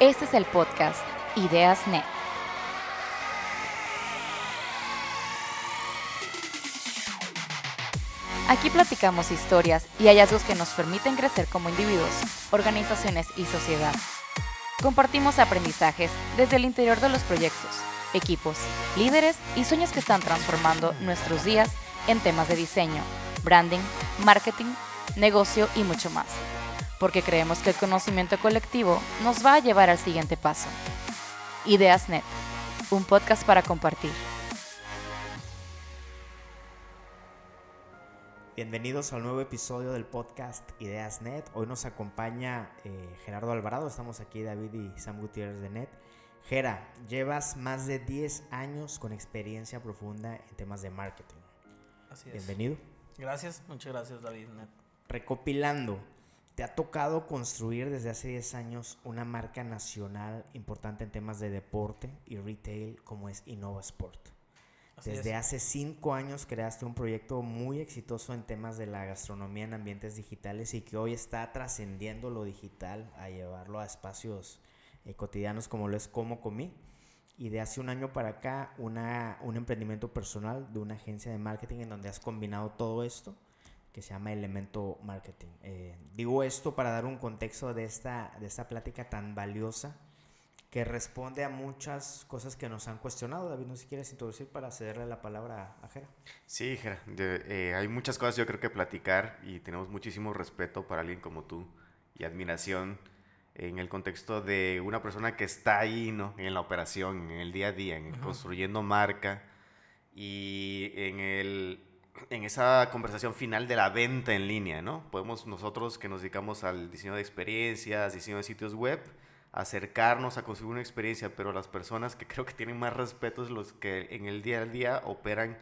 Este es el podcast Ideas Net. Aquí platicamos historias y hallazgos que nos permiten crecer como individuos, organizaciones y sociedad. Compartimos aprendizajes desde el interior de los proyectos, equipos, líderes y sueños que están transformando nuestros días en temas de diseño, branding, marketing, negocio y mucho más. Porque creemos que el conocimiento colectivo nos va a llevar al siguiente paso. Ideas Net, un podcast para compartir. Bienvenidos al nuevo episodio del podcast Ideas Net. Hoy nos acompaña eh, Gerardo Alvarado, estamos aquí David y Sam Gutiérrez de Net. Gera, llevas más de 10 años con experiencia profunda en temas de marketing. Así es. Bienvenido. Gracias, muchas gracias David. Net. Recopilando, te ha tocado construir desde hace 10 años una marca nacional importante en temas de deporte y retail como es Innova Sport. Así Desde es. hace cinco años creaste un proyecto muy exitoso en temas de la gastronomía en ambientes digitales y que hoy está trascendiendo lo digital a llevarlo a espacios eh, cotidianos como lo es Como Comí. Y de hace un año para acá, una, un emprendimiento personal de una agencia de marketing en donde has combinado todo esto que se llama Elemento Marketing. Eh, digo esto para dar un contexto de esta, de esta plática tan valiosa que responde a muchas cosas que nos han cuestionado. David, no sé si quieres introducir para cederle la palabra a Jera. Sí, Jera, eh, hay muchas cosas yo creo que platicar y tenemos muchísimo respeto para alguien como tú y admiración en el contexto de una persona que está ahí, ¿no? En la operación, en el día a día, en construyendo marca y en el en esa conversación final de la venta en línea, ¿no? Podemos nosotros que nos dedicamos al diseño de experiencias, diseño de sitios web, acercarnos a conseguir una experiencia, pero las personas que creo que tienen más respeto es los que en el día a día operan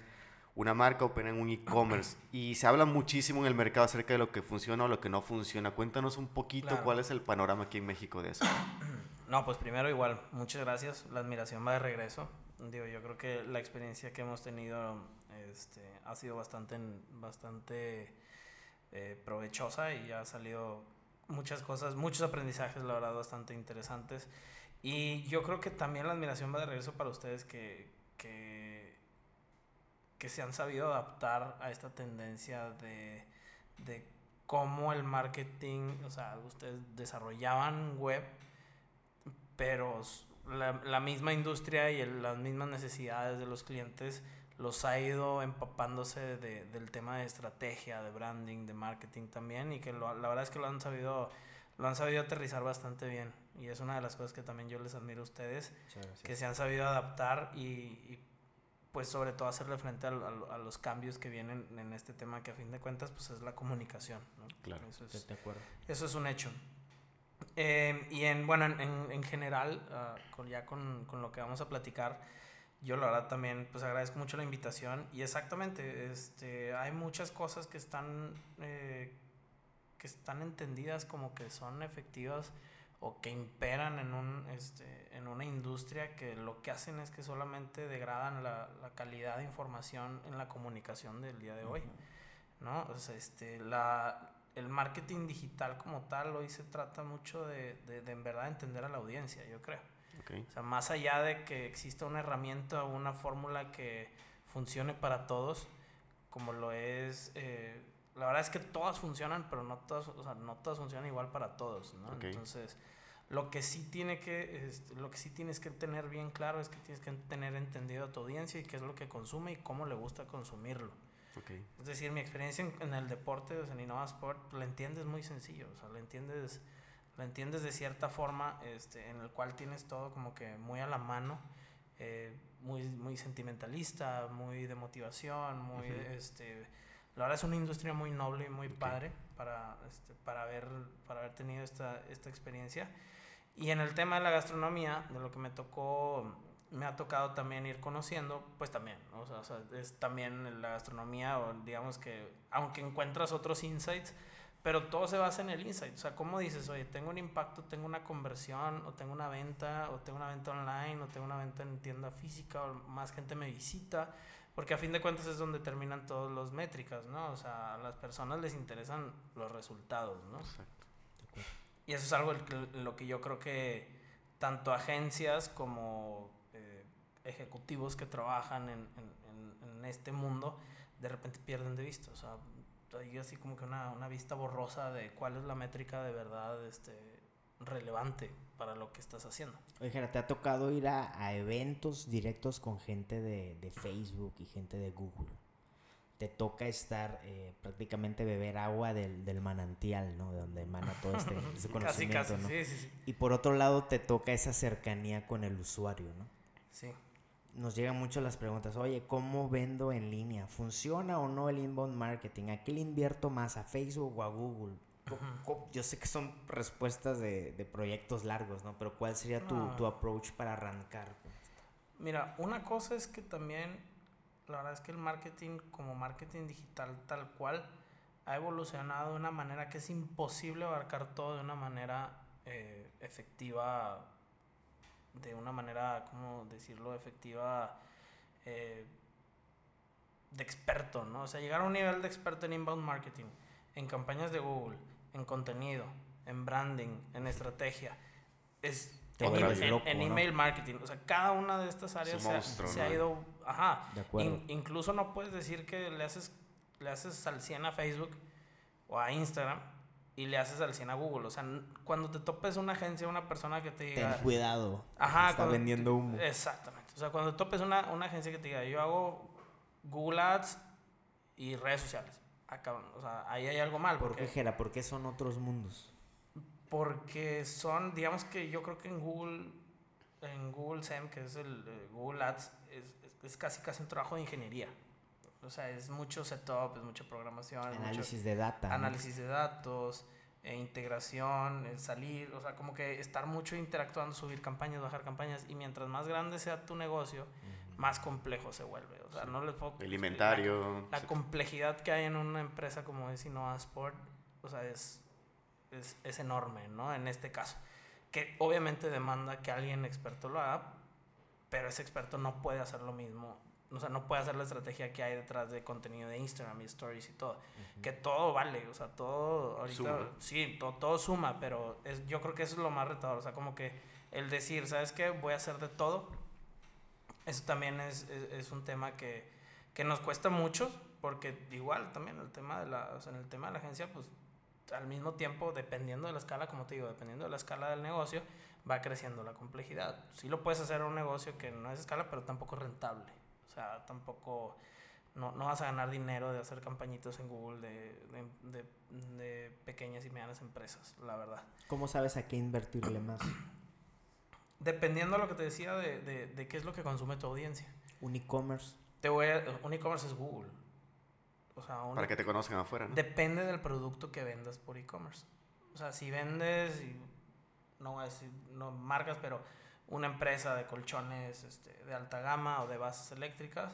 una marca, operan un e-commerce y se habla muchísimo en el mercado acerca de lo que funciona o lo que no funciona. Cuéntanos un poquito Claro. cuál es el panorama aquí en México de eso. No, pues primero igual, muchas gracias. La admiración va de regreso. Digo, yo creo que la experiencia que hemos tenido este, ha sido bastante, bastante eh, provechosa y ha salido muchas cosas, muchos aprendizajes, la verdad, bastante interesantes. Y yo creo que también la admiración va de regreso para ustedes que, que, que se han sabido adaptar a esta tendencia de, de cómo el marketing, o sea, ustedes desarrollaban web, pero la, la misma industria y el- las mismas necesidades de los clientes los ha ido empapándose de- del tema de estrategia, de branding, de marketing también y que lo- la verdad es que lo han sabido lo han sabido aterrizar bastante bien y es una de las cosas que también yo les admiro a ustedes que se han sabido adaptar y, y, pues sobre todo hacerle frente al- al- a, los cambios que vienen en este tema que a fin de cuentas pues es la comunicación ¿no? Claro. Eso es- De acuerdo. eso es un hecho. Eh, y en, bueno, en, en- en general, ah, con, ya con, con lo que vamos a platicar, yo la verdad también pues agradezco mucho la invitación y exactamente, este, hay muchas cosas que están, eh, que están entendidas como que son efectivas o que imperan en, un, este, en una industria que lo que hacen es que solamente degradan la, la calidad de información en la comunicación del día de hoy. ¿no? O sea, este, la, el marketing digital como tal hoy se trata mucho de, de, de en verdad entender a la audiencia, yo creo. O sea, más allá de que exista una herramienta o una fórmula que funcione para todos, como lo es, eh, la verdad es que todas funcionan, pero no todas, o sea, no todas funcionan igual para todos, ¿no? Entonces, lo que sí tiene que, lo que sí tienes que tener bien claro es que tienes que tener entendido a tu audiencia y qué es lo que consume y cómo le gusta consumirlo. Ok. Es decir, mi experiencia en, en el deporte, o sea, en Innova Sport, la entiendes muy sencillo, o sea, la entiendes, la entiendes de cierta forma, este, en el cual tienes todo como que muy a la mano, eh, muy, muy sentimentalista, muy de motivación, muy, Ujú. este, la verdad es una industria muy noble y muy Ok. padre para, este, para, haber, para haber tenido esta, esta experiencia. Y en el tema de la gastronomía, de lo que me tocó, me ha tocado también ir conociendo, pues también, ¿no? o, sea, o sea, es también la gastronomía, o digamos que, aunque encuentras otros insights, pero todo se basa en el insight. O sea, ¿cómo dices, oye, tengo un impacto, tengo una conversión, o tengo una venta, o tengo una venta online, o tengo una venta en tienda física, o más gente me visita? Porque a fin de cuentas es donde terminan todas las métricas, ¿no? O sea, a las personas les interesan los resultados, ¿no? Exacto. Y eso es algo el lo que yo creo que tanto agencias como ejecutivos que trabajan en, en, en, este mundo de repente pierden de vista. O sea, hay así como que una, una vista borrosa de cuál es la métrica de verdad este, relevante para lo que estás haciendo. Oye, ¿te ha tocado ir a, a eventos directos con gente de, de, Facebook y gente de Google? Te toca estar, eh, prácticamente beber agua del, del, manantial, ¿no? De donde emana todo este, este conocimiento, casi, casi. ¿no? Sí, sí, sí. Y por otro lado, te toca esa cercanía con el usuario, ¿no? Sí. Nos llegan mucho las preguntas, oye, ¿cómo vendo en línea? ¿Funciona o no el inbound marketing? ¿A qué le invierto más? ¿A Facebook o a Google? Yo sé que son respuestas de, de, proyectos largos, ¿no? Pero ¿cuál sería tu, No. tu approach para arrancar? Mira, una cosa es que también, la verdad es que el marketing como marketing digital tal cual ha evolucionado de una manera que es imposible abarcar todo de una manera eh, efectiva, de una manera, ¿cómo decirlo? Efectiva eh, de experto, ¿no? O sea, llegar a un nivel de experto en inbound marketing, en campañas de Google, en contenido, en branding, en estrategia, es Te en, vuelves en- loco, en ¿no? email marketing. O sea, cada una de estas áreas se, ha- monstruo, se ha ¿no? ido. Ajá. De acuerdo. In- incluso no puedes decir que le haces, le haces al 100 a Facebook o a Instagram y le haces al 100 a Google. O sea, cuando te topes una agencia, una persona que te diga. Ten cuidado. Ajá, Está cuando vendiendo humo. Exactamente. O sea, cuando topes una, una agencia que te diga, yo hago Google Ads y redes sociales. Ah, cabrón, o sea, ahí hay algo mal. ¿Por qué, Porque, Jera? ¿Por qué son otros mundos? porque son, digamos que yo creo que en Google, en Google SEM, que es el eh, Google Ads, es, es- es casi casi un trabajo de ingeniería. O sea, es mucho setup, es mucha programación, es mucho Análisis de data. ¿no? análisis de datos, eh, integración, eh, salir, o sea, como que estar mucho interactuando, subir campañas, bajar campañas, y mientras más grande sea tu negocio, más complejo se vuelve. O sea, no les puedo... El inventario. La, la complejidad que hay en una empresa como es Innova Sport, o sea, es, es, es enorme, ¿no? En este caso. Que obviamente demanda que alguien experto lo haga, pero ese experto no puede hacer lo mismo. O sea, no puede hacer la estrategia que hay detrás de contenido de Instagram y stories y todo. Que todo vale, o sea, todo ahorita... Suma. Sí, to- todo suma, pero es, yo creo que eso es lo más retador. O sea, como que el decir, ¿sabes qué? Voy a hacer de todo. Eso también es, es, es un tema que, que nos cuesta mucho, porque igual también el tema de la, o sea, en el tema de la agencia, pues al mismo tiempo, dependiendo de la escala, como te digo, dependiendo de la escala del negocio, va creciendo la complejidad. Sí lo puedes hacer en un negocio que no es escala, pero tampoco es rentable. O sea, tampoco, no, no vas a ganar dinero de hacer campañitos en Google de, de, de, de pequeñas y medianas empresas, la verdad. ¿Cómo sabes a qué invertirle más? Dependiendo de lo que te decía de, de, de qué es lo que consume tu audiencia. Un e-commerce. Te voy a, un e-commerce es Google. O sea, un, Para que te conozcan afuera, ¿no? Depende del producto que vendas por e-commerce. O sea, si vendes, y no voy a decir no, marcas, pero una empresa de colchones este, de alta gama o de bases eléctricas,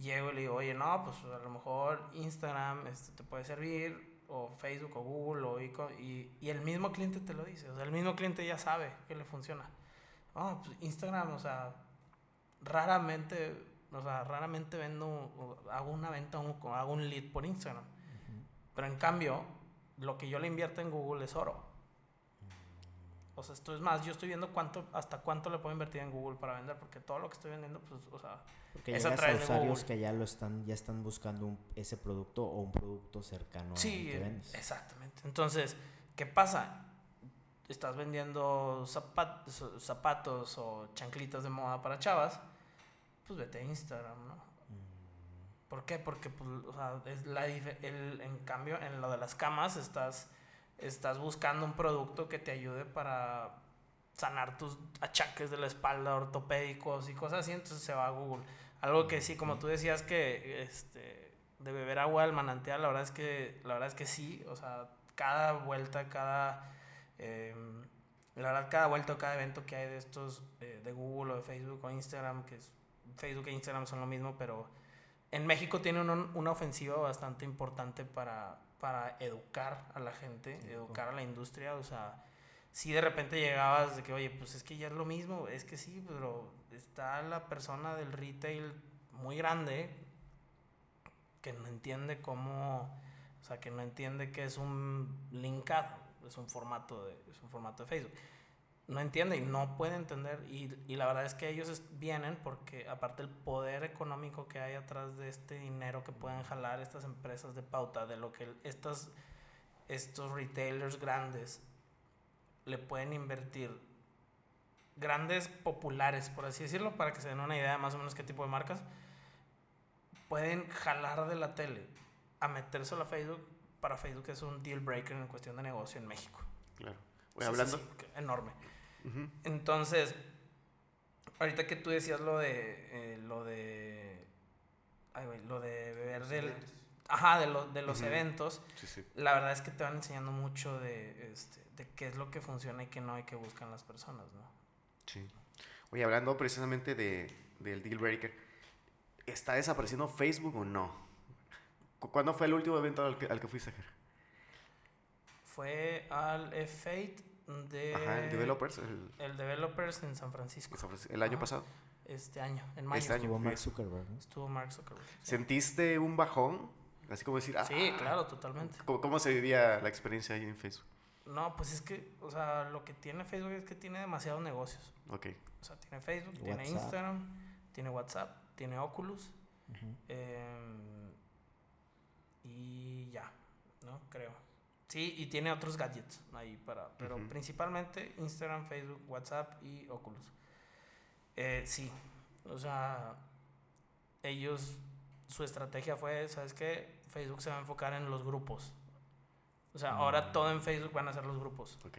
llego y le digo, oye, no, pues a lo mejor Instagram este, te puede servir, o Facebook, o Google, o e-co- y, y el mismo cliente te lo dice. O sea, el mismo cliente ya sabe que le funciona. Oh, pues Instagram, o sea, raramente, o sea, raramente vendo, hago una venta, hago un lead por Instagram. Pero en cambio, lo que yo le invierto en Google es oro. O sea, esto es más, yo estoy viendo cuánto, hasta cuánto le puedo invertir en Google para vender, porque todo lo que estoy vendiendo, pues, o sea, Porque Es a a través de usuarios que ya lo están, ya están buscando un- ese producto o un producto cercano sí, que vendes. exactamente. Entonces, ¿qué pasa? Estás vendiendo zapat- z- zapatos o chanclitas de moda para chavas, pues vete a Instagram, ¿no? Mm, ¿Por qué? Porque, pues, o sea, es la el, en cambio, en lo de las camas estás, estás buscando un producto que te ayude para sanar tus achaques de la espalda, ortopédicos y cosas así, entonces se va a Google. Algo que sí, como tú decías que este, de beber agua del manantial, la verdad es que, la verdad es que sí, o sea, cada vuelta, cada... em, la verdad, cada vuelta o cada evento que hay de estos, eh, de Google o de Facebook o Instagram, que es, Facebook e Instagram son lo mismo, pero en México tiene un- una ofensiva bastante importante para, para educar a la gente, Sí, educar a la industria. O sea, si de repente llegabas de que, oye, pues es que ya es lo mismo, es que sí, pero está la persona del retail muy grande que no entiende cómo, o sea, que no entiende que es un linkado, es un formato de, es un formato de Facebook. No entiende y no puede entender. Y, y la verdad es que ellos vienen porque aparte el poder económico que hay atrás de este dinero que pueden jalar estas empresas de pauta, de lo que estas, estos retailers grandes le pueden invertir, grandes populares, por así decirlo, para que se den una idea más o menos qué tipo de marcas, pueden jalar de la tele a meterse a Facebook. Para Facebook es un deal breaker en cuestión de negocio en México. Claro. Voy hablando. enorme. Entonces, ahorita que tú decías lo de. Eh, lo de. Ay, güey, lo de beber del. Ajá, de, lo, de los eventos. Sí, sí. La verdad es que te van enseñando mucho de, este, de qué es lo que funciona y qué no y qué buscan las personas, ¿no? Sí. Oye, hablando precisamente de, del deal breaker, ¿está desapareciendo Facebook o no? ¿Cuándo fue el último evento al que, al que fuiste, Ger? Fue al F8 de... Ajá, el Developers. El, Developers en San Francisco. El año pasado. Este año, en mayo. Este año. Estuvo Mark Zuckerberg. ¿no? Estuvo Mark Zuckerberg. ¿Sentiste un bajón? Así como decir, ah, Sí, claro, totalmente. ¿cómo, ¿Cómo se vivía la experiencia ahí en Facebook? No, pues es que, o sea, lo que tiene Facebook es que tiene demasiados negocios. Ok. O sea, tiene Facebook, tiene WhatsApp. Instagram, tiene WhatsApp, tiene Oculus. Eh, y ya, ¿no? Creo. Sí, y tiene otros gadgets ahí para. Pero principalmente Instagram, Facebook, WhatsApp y Oculus. Eh, sí, o sea, ellos, su estrategia fue, ¿sabes qué? Facebook se va a enfocar en los grupos. O sea, ahora Mm. todo en Facebook van a ser los grupos. Ok.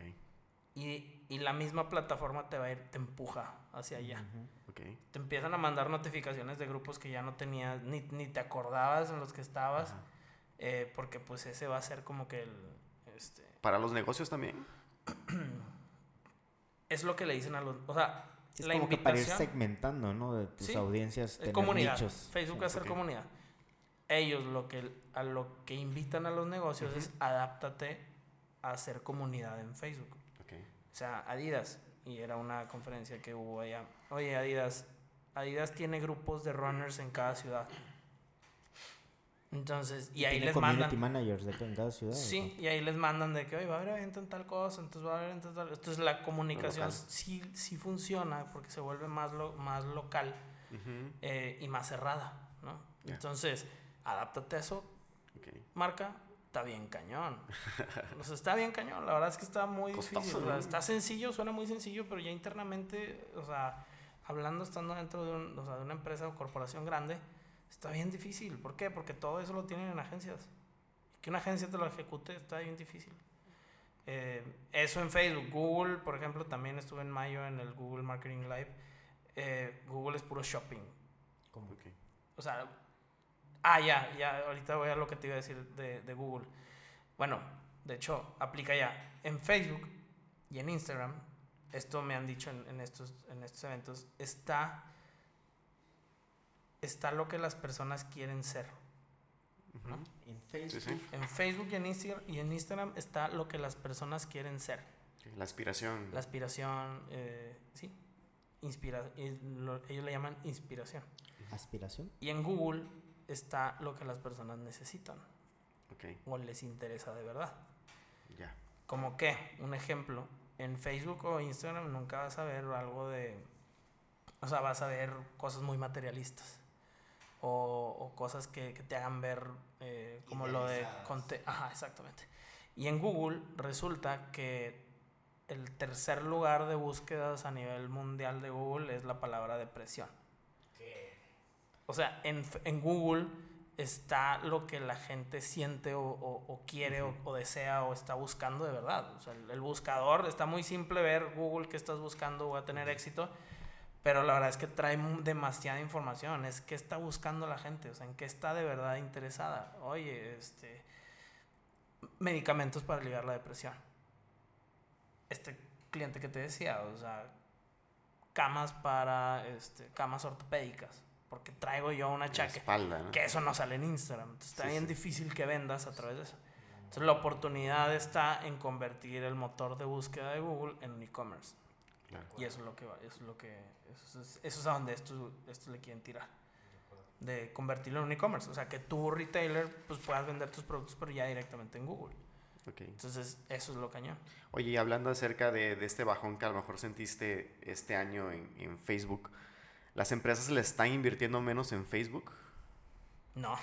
Y, y la misma plataforma te va a ir, te empuja hacia allá. Ujú. Ok. Te empiezan a mandar notificaciones de grupos que ya no tenías, ni, ni te acordabas en los que estabas, eh, porque pues ese va a ser como que el... Este, ¿Para los negocios también? es lo que le dicen a los... O sea, es la como que para ir segmentando, ¿no? De tus Sí, audiencias, Es tener comunidad. nichos. Facebook Sí. va a ser comunidad. Ellos lo que, a lo que invitan a los negocios es adáptate a hacer comunidad en Facebook. Ok. O sea, Adidas, y era una conferencia que hubo allá. Oye, Adidas, Adidas tiene grupos de runners en cada ciudad. Entonces, y ahí les mandan. managers de cada- en cada ciudad. ¿o Sí, y ahí les mandan de que, oye, va a haber evento en tal cosa, entonces va a haber evento en tal. Entonces la comunicación sí, sí funciona porque se vuelve más, lo, más local eh, y más cerrada, ¿no? Entonces, adáptate a eso, marca, está bien cañón. O sea, está bien cañón. La verdad es que está muy Costoso, difícil. o sea, ¿no? está sencillo, suena muy sencillo, pero ya internamente, o sea, hablando estando dentro de, un- o sea, de una empresa o corporación grande, está bien difícil. ¿Por qué? Porque todo eso lo tienen en agencias. Que una agencia te lo ejecute está bien difícil. Eh, eso en Facebook. Google, por ejemplo, también estuve en mayo en el Google Marketing Live. Eh, Google es puro shopping. Como- Ok. O sea, ah, ya, ya, ahorita voy a lo que te iba a decir de, de Google. Bueno, de hecho, aplica ya. En Facebook y en Instagram, esto me han dicho en, en estos, en estos eventos, está, está lo que las personas quieren ser. ¿no? En Facebook. sí. En Facebook y en, Instagram, y en Instagram está lo que las personas quieren ser. La aspiración. La aspiración, eh, sí, inspira, lo- ellos le llaman inspiración. Aspiración. Y en Google está lo que las personas necesitan Ok. o les interesa de verdad. Ya. Como que, un ejemplo, en Facebook o Instagram nunca vas a ver algo de... O sea, vas a ver cosas muy materialistas. O, o cosas que, que te hagan ver eh, como lo de... Ajá, exactamente. Y en Google resulta que el tercer lugar de búsquedas a nivel mundial de Google es la palabra depresión. O sea, en, en Google está lo que la gente siente o, o- o quiere o- o, desea o está buscando de verdad. O sea, el, el buscador está muy simple ver Google que estás buscando va a tener éxito, pero la verdad es que trae demasiada información. Es qué está buscando la gente, o sea, en qué está de verdad interesada. Oye, este medicamentos para aliviar la depresión. Este cliente que te decía, o sea, camas para este, camas ortopédicas, porque traigo yo una chaque espalda, ¿no? que eso no sale en Instagram. Entonces está Sí, bien sí. difícil que vendas a través de eso. Entonces la oportunidad está en convertir el motor de búsqueda de Google en un e-commerce. Claro. Y eso es lo que va, eso es lo que eso es, eso es a donde esto, esto le quieren tirar. De convertirlo en un e-commerce, o sea, que tú retailer pues puedas vender tus productos pero ya directamente en Google. Okay. Entonces, eso es lo cañón. Oye, y hablando acerca de, de, este bajón que a lo mejor sentiste este año en, en Facebook, ¿las empresas le están invirtiendo menos en Facebook? No.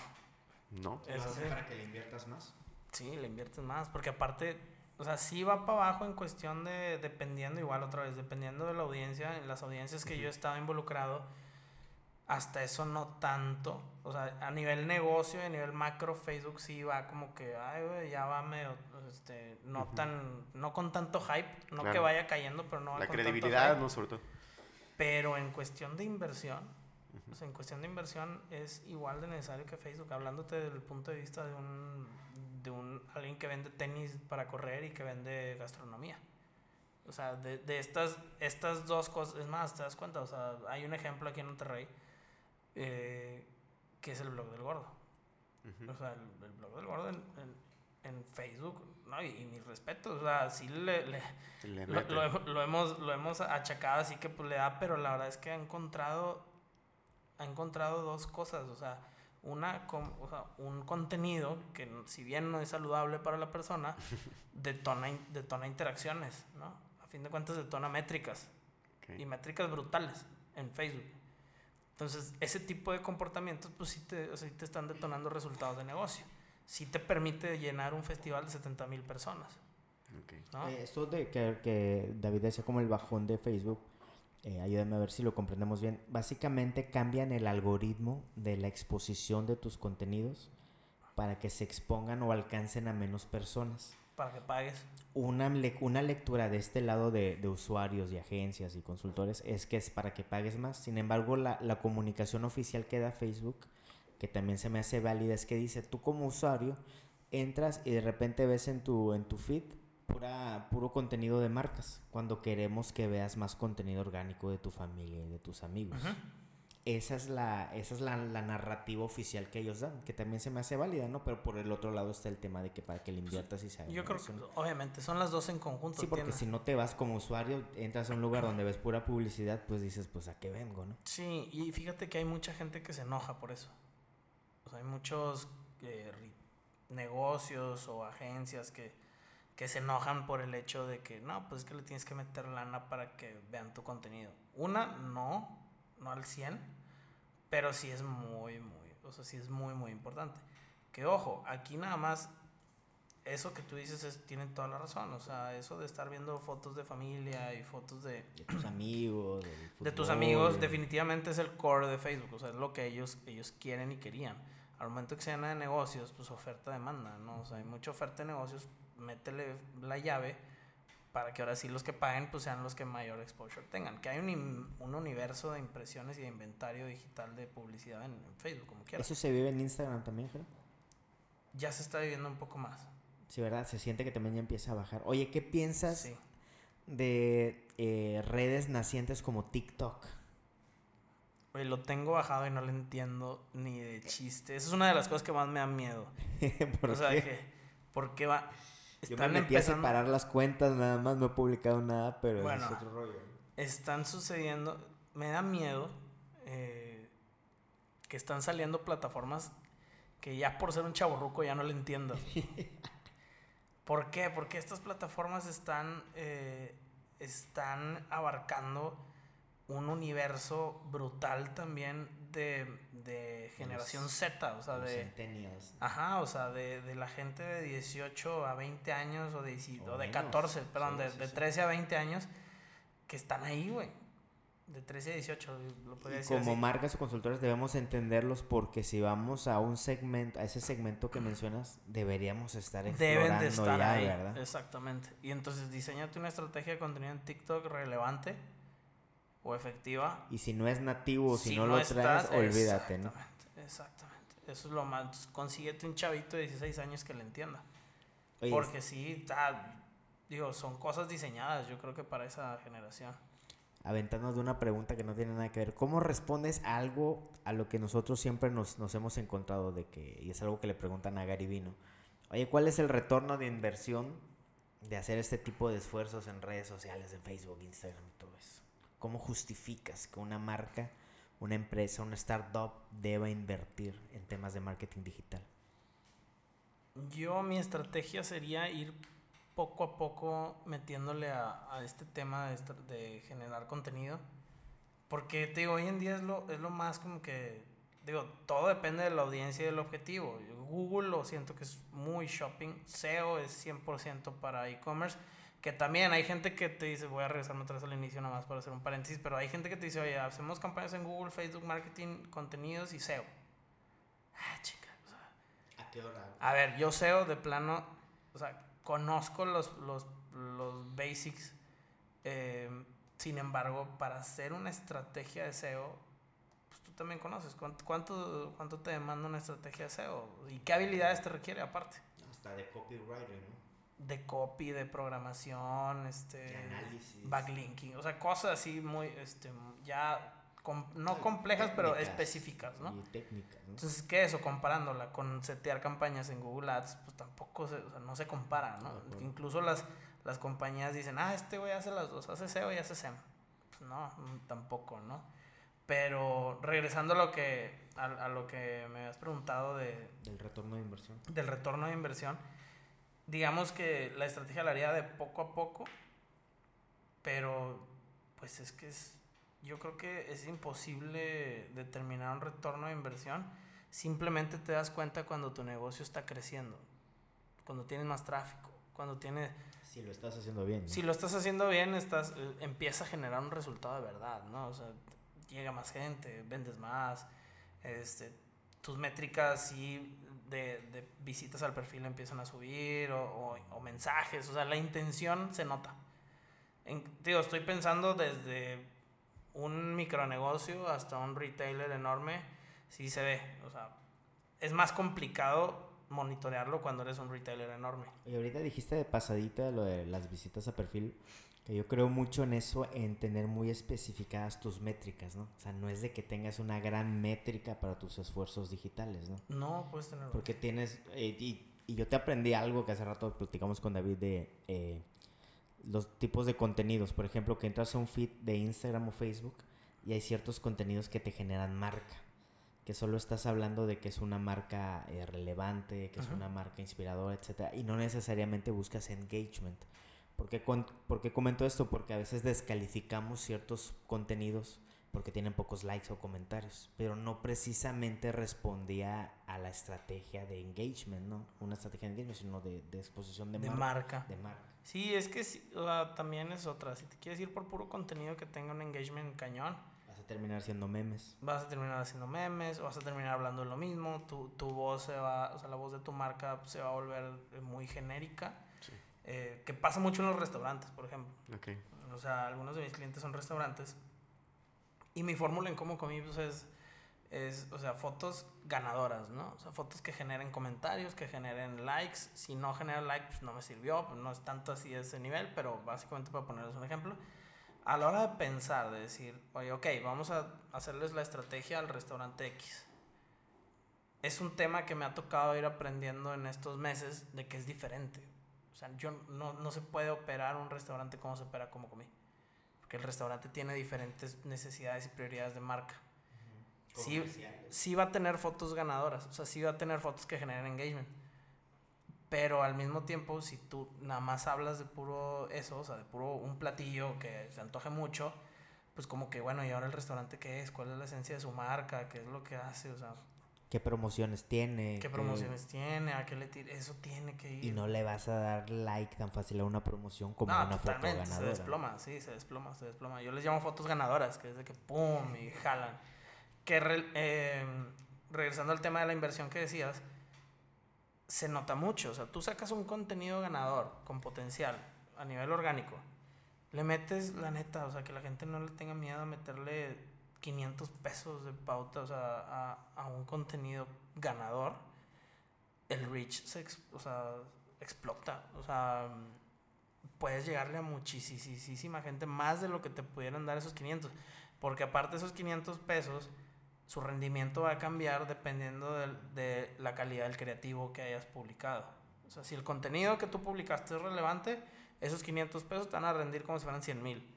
¿No? ¿Eso hace para que le inviertas más? Sí, le inviertes más, porque aparte, o sea, sí va para abajo en cuestión de, dependiendo, igual otra vez, dependiendo de la audiencia, en las audiencias que yo he estado involucrado, hasta eso no tanto. O sea, a nivel negocio, a nivel macro, Facebook sí va como que, ay, güey, ya va medio, este, no tan, no con tanto hype, no Claro. que vaya cayendo, pero no va La con tanto credibilidad, hype. ¿no? Sobre todo. Pero en cuestión de inversión, o sea, en cuestión de inversión es igual de necesario que Facebook, hablándote desde el punto de vista de un, de un alguien que vende tenis para correr y que vende gastronomía. O sea, de, de estas, estas dos cosas, es más, te das cuenta, o sea, hay un ejemplo aquí en Monterrey eh, que es el blog del gordo. Ujú. O sea, el, el blog del gordo en, en, en Facebook, ¿no? Y, y mis respetos, o sea, sí le- le, Le lo, lo hemos- lo hemos, lo hemos achacado así que pues le da, pero la verdad es que ha encontrado, ha encontrado dos cosas, o sea, una, o sea, un contenido que si bien no es saludable para la persona, detona, in- detona interacciones, ¿no? A fin de cuentas detona métricas Ok. y métricas brutales en Facebook. Entonces, ese tipo de comportamientos, pues sí te, o sea, sí te están detonando resultados de negocio. Sí te permite llenar un festival de 70 mil personas, Ok. ¿no? Oye, esto de que, que David decía como el bajón de Facebook, eh, ayúdame a ver si lo comprendemos bien. Básicamente cambian el algoritmo de la exposición de tus contenidos para que se expongan o alcancen a menos personas. Para que pagues. Una, le- una lectura de este lado de, de usuarios y agencias y consultores es que es para que pagues más. Sin embargo, la, la comunicación oficial que da Facebook, que también se me hace válida, es que dice, tú como usuario entras y de repente ves en tu, en tu feed pura, puro contenido de marcas, cuando queremos que veas más contenido orgánico de tu familia y de tus amigos. Esa es, la, esa es la, la narrativa oficial que ellos dan, que también se me hace válida, ¿no? Pero por el otro lado está el tema de que para que le inviertas y se haga Yo creo que, obviamente, son las dos en conjunto. Sí, porque tiene- si no te vas como usuario, entras a un lugar donde ves pura publicidad, pues dices, pues a qué vengo, ¿no? Sí, y fíjate que hay mucha gente que se enoja por eso. O sea, hay muchos eh, negocios o agencias que, que se enojan por el hecho de que, no, pues es que le tienes que meter lana para que vean tu contenido. Una, no, no al 100, pero sí es muy, muy, o sea, sí es muy, muy importante. Que ojo, aquí nada más, eso que tú dices es, tienen toda la razón. O sea, eso de estar viendo fotos de familia y fotos de, De tus amigos, de tus amigos de- definitivamente es el core de Facebook, o sea, es lo que ellos, ellos quieren y querían. Al momento que se llena de negocios, pues oferta-demanda, ¿no? O sea, hay mucha oferta de negocios, métele la llave para que ahora sí los que paguen, pues sean los que mayor exposure tengan. Que hay un, un universo de impresiones y de inventario digital de publicidad en, en Facebook, como quieras. Eso se vive en Instagram también, creo. Ya se está viviendo un poco más. Sí, ¿verdad? Se siente que también ya empieza a bajar. Oye, ¿qué piensas Sí. de eh, redes nacientes como TikTok? Oye, lo tengo bajado y no lo entiendo ni de chiste. Esa es una de las cosas que más me da miedo. ¿Por o sea, qué? que, ¿por qué va? Yo me metí a separar las cuentas, nada más no he publicado nada, pero Bueno. es otro rollo. están sucediendo, me da miedo eh, que están saliendo plataformas que ya por ser un chaborruco ya no le entiendo. ¿Por qué? Porque estas plataformas están, eh, están abarcando un universo brutal también de, de generación Los- Z, o sea, Los de... centennials. Ajá, o sea, de, de la gente de 18 a 20 años o de, O o de menos. 14, perdón, Sí, de, sí, de sí. 13 a 20 años que están ahí, güey. De 13 a 18, lo podría decir como así. marcas o consultores debemos entenderlos porque si vamos a un segmento, a ese segmento que mencionas, deberíamos estar explorando Deben de estar ya, ahí, ¿verdad? exactamente. Y entonces diseñate una estrategia de contenido en TikTok relevante o efectiva. Y si no es nativo, si, Si no, lo estás- traes, olvídate, ¿no? Exactamente, exactamente. Eso es lo más. Consíguete un chavito de 16 años que le entienda. Oye, Porque sí, está, digo, son cosas diseñadas, yo creo que para esa generación. aventándonos de una pregunta que no tiene nada que ver. ¿Cómo respondes a algo a lo que nosotros siempre nos, nos hemos encontrado de que, y es algo que le preguntan a Gary Vino? Oye, ¿cuál es el retorno de inversión de hacer este tipo de esfuerzos en redes sociales, en Facebook, Instagram y todo eso? ¿Cómo justificas que una marca, una empresa, una startup deba invertir en temas de marketing digital? Yo, mi estrategia sería ir poco a poco metiéndole a, este tema de, de, generar contenido. Porque, te digo, hoy en día es lo, es lo más como que, digo, todo depende de la audiencia y del objetivo. Google lo siento que es muy shopping, SEO es 100% para e-commerce, que también hay gente que te dice, voy a regresarme vez al inicio nada más para hacer un paréntesis, pero hay gente que te dice, oye, hacemos campañas en Google, Facebook, marketing, contenidos y SEO. Ah, chica, o sea, ¿A qué hora? A ver, yo SEO de plano, o sea, conozco los, los, los basics. Eh, sin embargo, para hacer una estrategia de SEO, pues tú también conoces. ¿Cuánto, cuánto, cuánto te demanda una estrategia de SEO? ¿Y qué habilidades te requiere aparte? Hasta de copywriter, ¿no? De copy, de programación, este... Análisis. Backlinking, o sea, cosas así muy, este, ya no complejas, pero específicas, ¿no? Y técnicas, ¿no? Entonces, ¿qué es eso? Comparándola con setear campañas en Google Ads, pues tampoco se, o sea, no se compara, ¿no? Incluso las, las compañías dicen, ah, este güey hace las dos, hace SEO y hace SEM. Pues no, mm, tampoco, ¿no? Pero regresando a lo que, a, a lo que me habías preguntado de... Del retorno de inversión. Del retorno de inversión. Digamos que la estrategia la haría de poco a poco, pero pues es que es yo creo que es imposible determinar un retorno de inversión. Simplemente te das cuenta cuando tu negocio está creciendo, cuando tienes más tráfico, cuando tienes... Si lo estás haciendo bien. Si lo estás haciendo bien, estás, eh, empieza a generar un resultado de verdad, ¿no? O sea, llega más gente, vendes más, este, tus métricas sí de, de visitas al perfil empiezan a subir o, o, o mensajes, o sea, la intención se nota. En, digo, estoy pensando desde un micronegocio hasta un retailer enorme, sí se ve. O sea, es más complicado monitorearlo cuando eres un retailer enorme. Y ahorita dijiste de pasadita lo de las visitas a perfil, yo creo mucho en eso, en tener muy especificadas tus métricas, ¿no? O sea, no es de que tengas una gran métrica para tus esfuerzos digitales, ¿no? No, puedes tener. Porque tienes, eh, y, y, yo te aprendí algo que hace rato platicamos con David de... Eh, los tipos de contenidos. Por ejemplo, que entras a un feed de Instagram o Facebook y hay ciertos contenidos que te generan marca. Que solo estás hablando de que es una marca eh, relevante, que es una marca inspiradora, etc. Y no necesariamente buscas engagement. ¿Por qué, ¿Por qué comento esto? Porque a veces descalificamos ciertos contenidos porque tienen pocos likes o comentarios, pero no precisamente respondía a la estrategia de engagement, ¿no? Una estrategia de engagement, sino de, de exposición de, de marca, marca. De marca. Sí, es que o sea, también es otra. Si te quieres ir por puro contenido que tenga un engagement cañón, vas a terminar haciendo memes. Vas a terminar haciendo memes, o vas a terminar hablando de lo mismo. Tu, tu voz se va, o sea, la voz de tu marca se va a volver muy genérica. Eh, que pasa mucho en los restaurantes, por ejemplo. Okay. O sea, algunos de mis clientes son restaurantes y mi fórmula en cómo comí pues, es, es, o sea, fotos ganadoras, ¿no? O sea, fotos que generen comentarios, que generen likes. Si no genera likes, pues no me sirvió, pues no es tanto así ese nivel, pero básicamente para ponerles un ejemplo. A la hora de pensar, de decir, oye, ok, vamos a hacerles la estrategia al restaurante X. Es un tema que me ha tocado ir aprendiendo en estos meses de que es diferente. O sea, yo no, no se puede operar un restaurante como se opera como comí que el restaurante tiene diferentes necesidades y prioridades de marca. Sí, sí va a tener fotos ganadoras, o sea, sí va a tener fotos que generen engagement. Pero al mismo tiempo, si tú nada más hablas de puro eso, o sea, de puro un platillo que se antoje mucho, pues como que, bueno, ¿y ahora el restaurante qué es? ¿Cuál es la esencia de su marca? ¿Qué es lo que hace? O sea, qué promociones tiene. ¿Qué, promociones tiene? ¿A qué le tira? Eso tiene que ir. Y no le vas a dar like tan fácil a una promoción como a una foto ganadora. Se desploma, sí, se desploma, se desploma. Yo les llamo fotos ganadoras, que es de que pum y jalan. Que eh, regresando al tema de la inversión que decías, se nota mucho. O sea, tú sacas un contenido ganador con potencial a nivel orgánico. Le metes la neta, o sea, que la gente no le tenga miedo a meterle 500 pesos de pauta, o sea, a, a un contenido ganador, el reach se o sea, explota. O sea, puedes llegarle a muchísima gente, más de lo que te pudieran dar esos 500. Porque aparte de esos 500 pesos, su rendimiento va a cambiar dependiendo de, de, la calidad del creativo que hayas publicado. O sea, si el contenido que tú publicaste es relevante, esos 500 pesos te van a rendir como si fueran 100 mil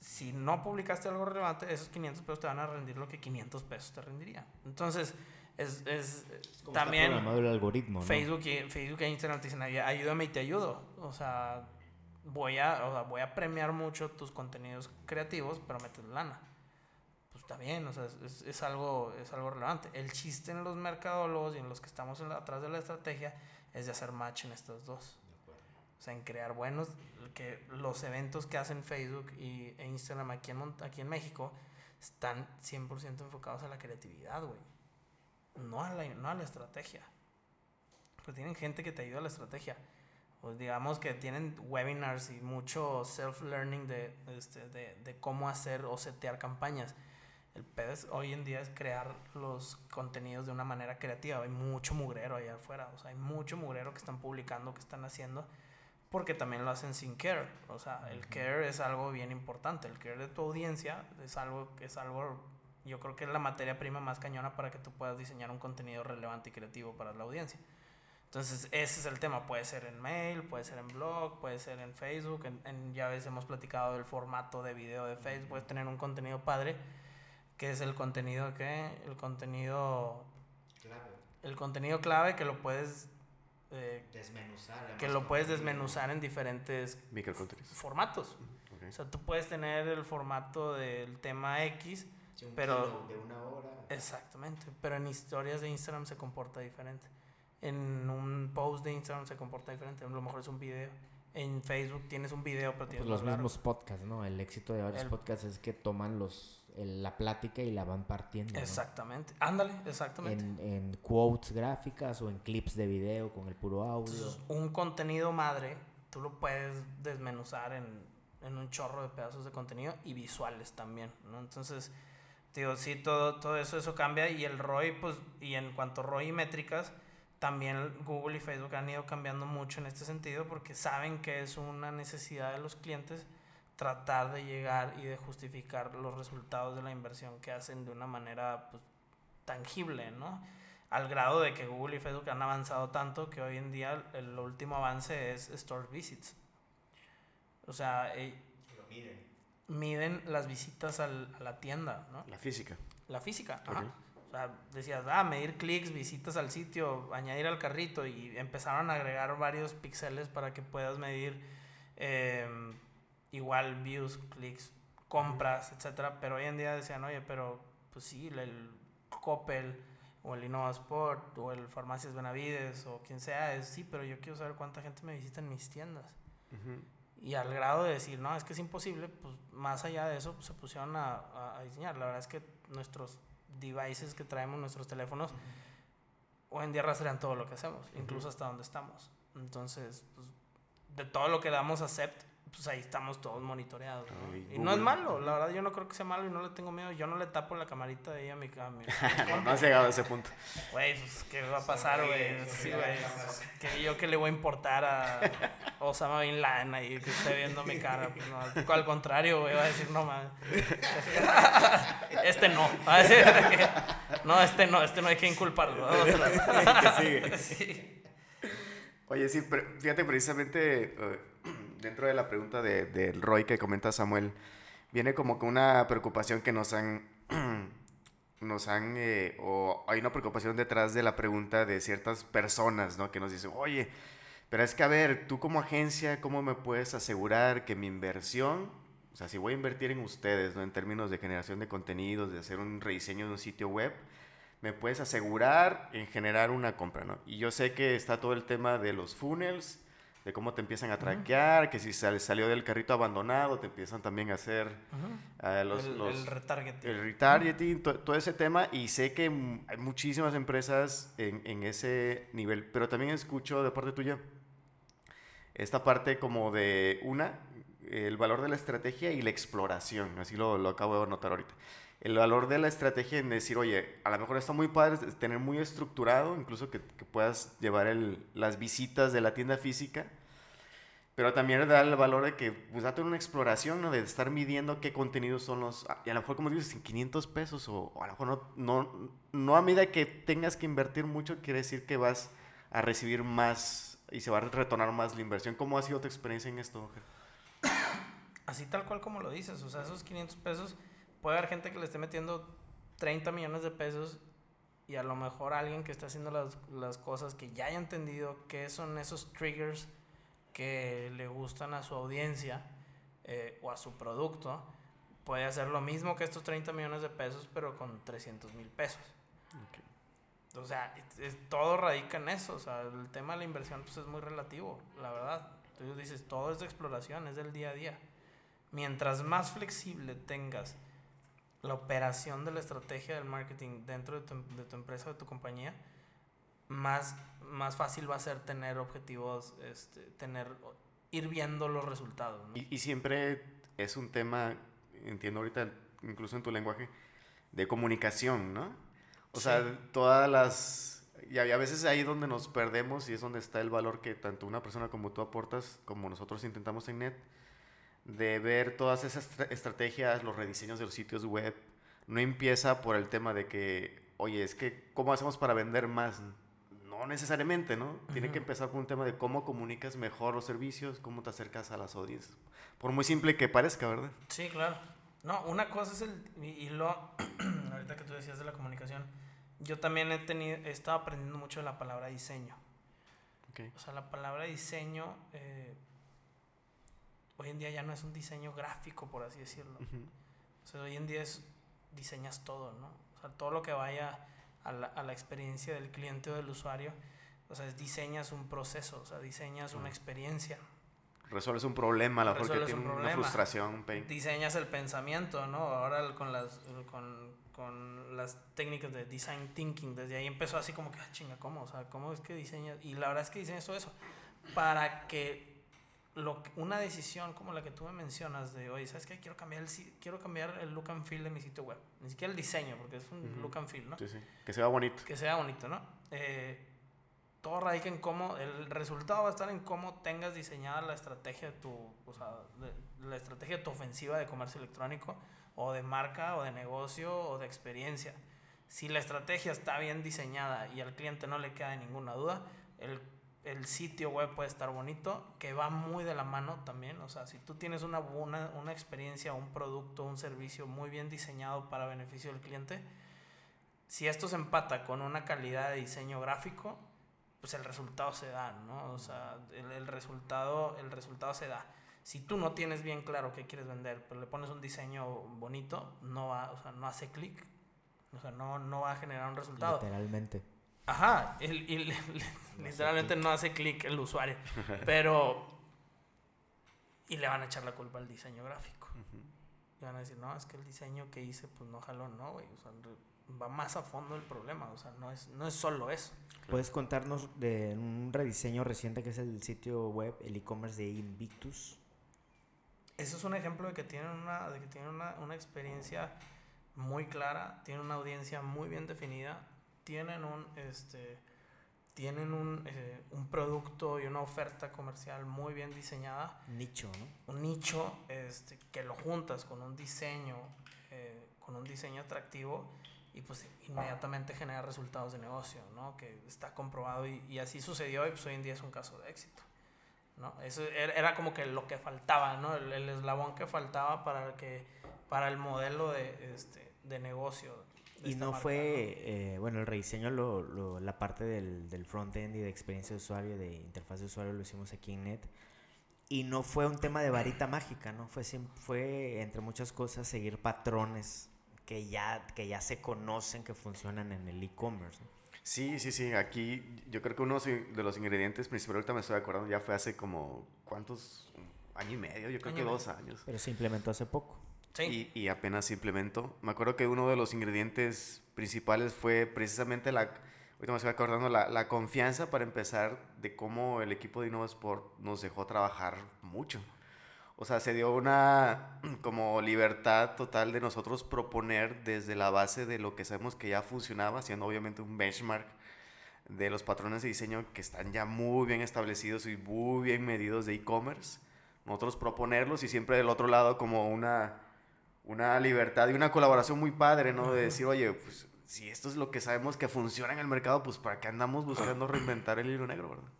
si no publicaste algo relevante, esos 500 pesos te van a rendir lo que 500 pesos te rendiría. Entonces, Es, es, Como también Está programado el algoritmo, ¿no? Facebook, y, Facebook e Instagram te dicen, "Ay- ayúdame y te ayudo. O sea, voy a, o sea, voy a premiar mucho tus contenidos creativos, pero metes lana. Pues está bien, o sea, es, es- algo, es algo relevante. El chiste en los mercadólogos y en los que estamos en la- atrás de la estrategia es de hacer match en estos dos. O sea, en crear buenos, que los eventos que hacen Facebook y, e Instagram aquí en, aquí en México están 100% enfocados a la creatividad, güey. No a la, no a la estrategia. Pues tienen gente que te ayuda a la estrategia. Pues digamos que tienen webinars y mucho self-learning de, este, de, de cómo hacer o setear campañas. El pedo es- hoy en día es crear los contenidos de una manera creativa. Hay mucho mugrero allá afuera. O sea, hay mucho mugrero que están publicando, que están haciendo, porque también lo hacen sin care. O sea, el care es algo bien importante. El care de tu audiencia es algo que es algo, yo creo que es la materia prima más cañona para que tú puedas diseñar un contenido relevante y creativo para la audiencia. Entonces, ese es el tema. Puede ser en mail, puede ser en blog, puede ser en Facebook. En, en- ya ves, hemos platicado del formato de video de Facebook. Puedes tener un contenido padre, que es el contenido que el contenido el contenido clave que lo puedes eh, Desmenuzar. que lo puedes desmenuzar en diferentes formatos. O sea, tú puedes tener el formato del tema X, pero- De una hora. exactamente, pero en historias de Instagram se comporta diferente. En un post de Instagram se comporta diferente. A lo mejor es un video. En Facebook tienes un video, pero tienes Pues los largo. mismos podcasts, ¿no? El éxito de varios El- podcasts es que toman los el- la plática y la van partiendo. ¿no? Exactamente. Ándale, exactamente. En, en quotes gráficas o en clips de video con el puro audio. Entonces, un contenido madre, tú lo puedes desmenuzar en, en un chorro de pedazos de contenido y visuales también, ¿no? Entonces, digo, sí, todo, todo eso, eso cambia y el ROI, pues, y en cuanto a ROI y métricas, también Google y Facebook han ido cambiando mucho en este sentido porque saben que es una necesidad de los clientes tratar de llegar y de justificar los resultados de la inversión que hacen de una manera pues, tangible, ¿no? Al grado de que Google y Facebook han avanzado tanto que hoy en día el último avance es Store Visits. O sea, eh, miden las visitas al- a la tienda, ¿no? La física. La física. ajá. Ok. O sea, decías, ah, medir clics, visitas al sitio, añadir al carrito y empezaron a agregar varios píxeles para que puedas medir eh, igual views, clics, compras, etcétera. Pero hoy en día decían, oye, pero pues sí, el Coppel o el Innova Sport o el Farmacias Benavides o quien sea, es sí, pero yo quiero saber cuánta gente me visita en mis tiendas. Ujú. Y al grado de decir, no, es que es imposible, pues más allá de eso pues, se pusieron a, a- a diseñar. La verdad es que nuestros devices que traemos, nuestros teléfonos, hoy en día rastrean todo lo que hacemos, incluso hasta donde estamos. Entonces, pues, de todo lo que damos accept, pues ahí estamos todos monitoreados. ¿no? Ay, Y no es malo, la verdad yo no creo que sea malo y no le tengo miedo. Yo no le tapo la camarita de ella a mi... A mi No, has llegado a ese punto. Güey, pues, ¿qué va a pasar, güey? Sí, güey. Que yo que le voy a importar a Osama Bin Laden ahí que esté viendo mi cara. Pues, no, al contrario, güey, va a decir, no mames. Este no. Va a decir que, no, este no, este no hay que inculparlo. Sí. Oye, sí, pero fíjate precisamente eh, dentro de la pregunta de, del ROI que comenta Samuel, viene como que una preocupación que nos han, nos han, eh, o hay una preocupación detrás de la pregunta de ciertas personas, ¿no? Que nos dicen, oye, pero es que a ver, tú como agencia, ¿cómo me puedes asegurar que mi inversión, o sea, si voy a invertir en ustedes, ¿no? En términos de generación de contenidos, de hacer un rediseño de un sitio web, me puedes asegurar en generar una compra, ¿no? Y yo sé que está todo el tema de los funnels, de cómo te empiezan a traquear, que si sal- salió del carrito abandonado, te empiezan también a hacer ah, los, el, los- el retargeting. el retargeting, to- todo ese tema, y sé que hay muchísimas empresas en, en ese nivel, pero también escucho de parte tuya esta parte como de una, el valor de la estrategia y la exploración, así lo, lo acabo de notar ahorita. El valor de la estrategia en decir, oye, a lo mejor está muy padre tener muy estructurado, incluso que, que puedas llevar el- las visitas de la tienda física, pero también da el valor de que, pues, date una exploración, ¿no? De estar midiendo qué contenidos son los... Y a lo mejor, como dices, en 500 pesos, o, o a lo mejor no, no, no a medida que tengas que invertir mucho, quiere decir que vas a recibir más y se va a retornar más la inversión. ¿Cómo ha sido tu experiencia en esto? Así tal cual como lo dices, o sea, esos 500 pesos, puede haber gente que le esté metiendo 30 millones de pesos y a lo mejor alguien que está haciendo las, las cosas que ya haya entendido qué son esos triggers que le gustan a su audiencia eh, o a su producto, puede hacer lo mismo que estos 30 millones de pesos, pero con 300 mil pesos. O sea, todo radica en eso. O sea, el tema de la inversión pues, es muy relativo, la verdad. Entonces dices, todo es de exploración, es del día a día. Mientras más flexible tengas la operación de la estrategia del marketing dentro de tu, de tu empresa o de tu compañía, más, más fácil va a ser tener objetivos, este, tener, ir viendo los resultados. Y, y, siempre es un tema, entiendo ahorita, incluso en tu lenguaje, de comunicación, ¿no? O sea, todas las... Y a veces ahí donde nos perdemos y es donde está el valor que tanto una persona como tú aportas, como nosotros intentamos en NET, de ver todas esas estrategias, los rediseños de los sitios web. No empieza por el tema de que, oye, es que, ¿cómo hacemos para vender más? No necesariamente, ¿no? Tiene que empezar por un tema de cómo comunicas mejor los servicios, cómo te acercas a las audiencias. Por muy simple que parezca, ¿verdad? Sí, claro. No, una cosa es el... Y, lo... ahorita que tú decías de la comunicación, yo también he, tenido, he estado aprendiendo mucho de la palabra diseño. Okay. O sea, la palabra diseño... Eh, hoy en día ya no es un diseño gráfico, por así decirlo. O sea, hoy en día es, diseñas todo, ¿no? O sea, todo lo que vaya a la, a la experiencia del cliente o del usuario, o sea, es, diseñas un proceso, o sea, diseñas una experiencia. Resuelves un problema, a lo mejor que tiene una frustración. pain. Diseñas el pensamiento, ¿no? Ahora con las, con, con las técnicas de design thinking, desde ahí empezó así como que, ah, chinga, ¿cómo? O sea, ¿cómo es que diseñas? Y la verdad es que diseñas todo eso para que lo, una decisión como la que tú me mencionas de, oye, ¿sabes qué? Quiero cambiar, el, quiero cambiar el look and feel de mi sitio web. Ni siquiera el diseño, porque es un look and feel, ¿no? Sí, sí. Que sea bonito. Que sea bonito, ¿no? Eh, todo radica en cómo, el resultado va a estar en cómo tengas diseñada la estrategia de tu, o sea, la estrategia de tu ofensiva de comercio electrónico, o de marca, o de negocio, o de experiencia. Si la estrategia está bien diseñada y al cliente no le queda ninguna duda, el el sitio web puede estar bonito, que va muy de la mano también. O sea, si tú tienes una, una, una experiencia, un producto, un servicio muy bien diseñado para beneficio del cliente, si esto se empata con una calidad de diseño gráfico, pues el resultado se da, ¿no? O sea, el, resultado, el resultado se da. Si tú no tienes bien claro qué quieres vender, pero le pones un diseño bonito, no va, o sea, no hace clic, o sea, no, no va a generar un resultado. Literalmente. Ajá, y, literalmente no hace clic el usuario. Pero. Y le van a echar la culpa al diseño gráfico. Y van a decir, no, es que el diseño que hice, pues no jaló, no, güey. O sea, va más a fondo el problema. O sea, no es, no es solo eso. ¿Puedes contarnos de un rediseño reciente que es el sitio web, el e-commerce de Invictus? Eso es un ejemplo de que tienen una, de que tienen una, una experiencia muy clara, tienen una audiencia muy bien definida tienen un, este, tienen un, eh, un, producto y una oferta comercial muy bien diseñada. Nicho, ¿no? Un nicho este, que lo juntas con un diseño, eh, con un diseño atractivo y pues inmediatamente genera resultados de negocio, ¿no? Que está comprobado y, y así sucedió y pues hoy en día es un caso de éxito. ¿no? Eso era como que lo que faltaba, ¿no? El, el eslabón que faltaba para, que, para el modelo de, este, de negocio y no fue, eh, bueno, el rediseño, lo, lo, la parte del, del front-end y de experiencia de usuario, de interfaz de usuario, lo hicimos aquí en Net. Y no fue un tema de varita mágica, ¿no? Fue, fue entre muchas cosas, seguir patrones que ya, que ya se conocen, que funcionan en el e-commerce. Sí, sí, sí. Aquí yo creo que uno de los ingredientes principales, ahorita me estoy acordando, ya fue hace como, ¿cuántos? Año y medio, yo creo que dos años. Pero se implementó hace poco. Y, y, apenas implementó. Me acuerdo que uno de los ingredientes principales fue precisamente la, ahorita me estoy acordando, la, la confianza para empezar de cómo el equipo de InnovaSport nos dejó trabajar mucho. O sea, se dio una como libertad total de nosotros proponer desde la base de lo que sabemos que ya funcionaba, siendo obviamente un benchmark de los patrones de diseño que están ya muy bien establecidos y muy bien medidos de e-commerce. Nosotros proponerlos y siempre del otro lado como una una libertad y una colaboración muy padre, ¿no? De decir, oye, pues si esto es lo que sabemos que funciona en el mercado, pues ¿para qué andamos buscando reinventar el hilo negro, verdad?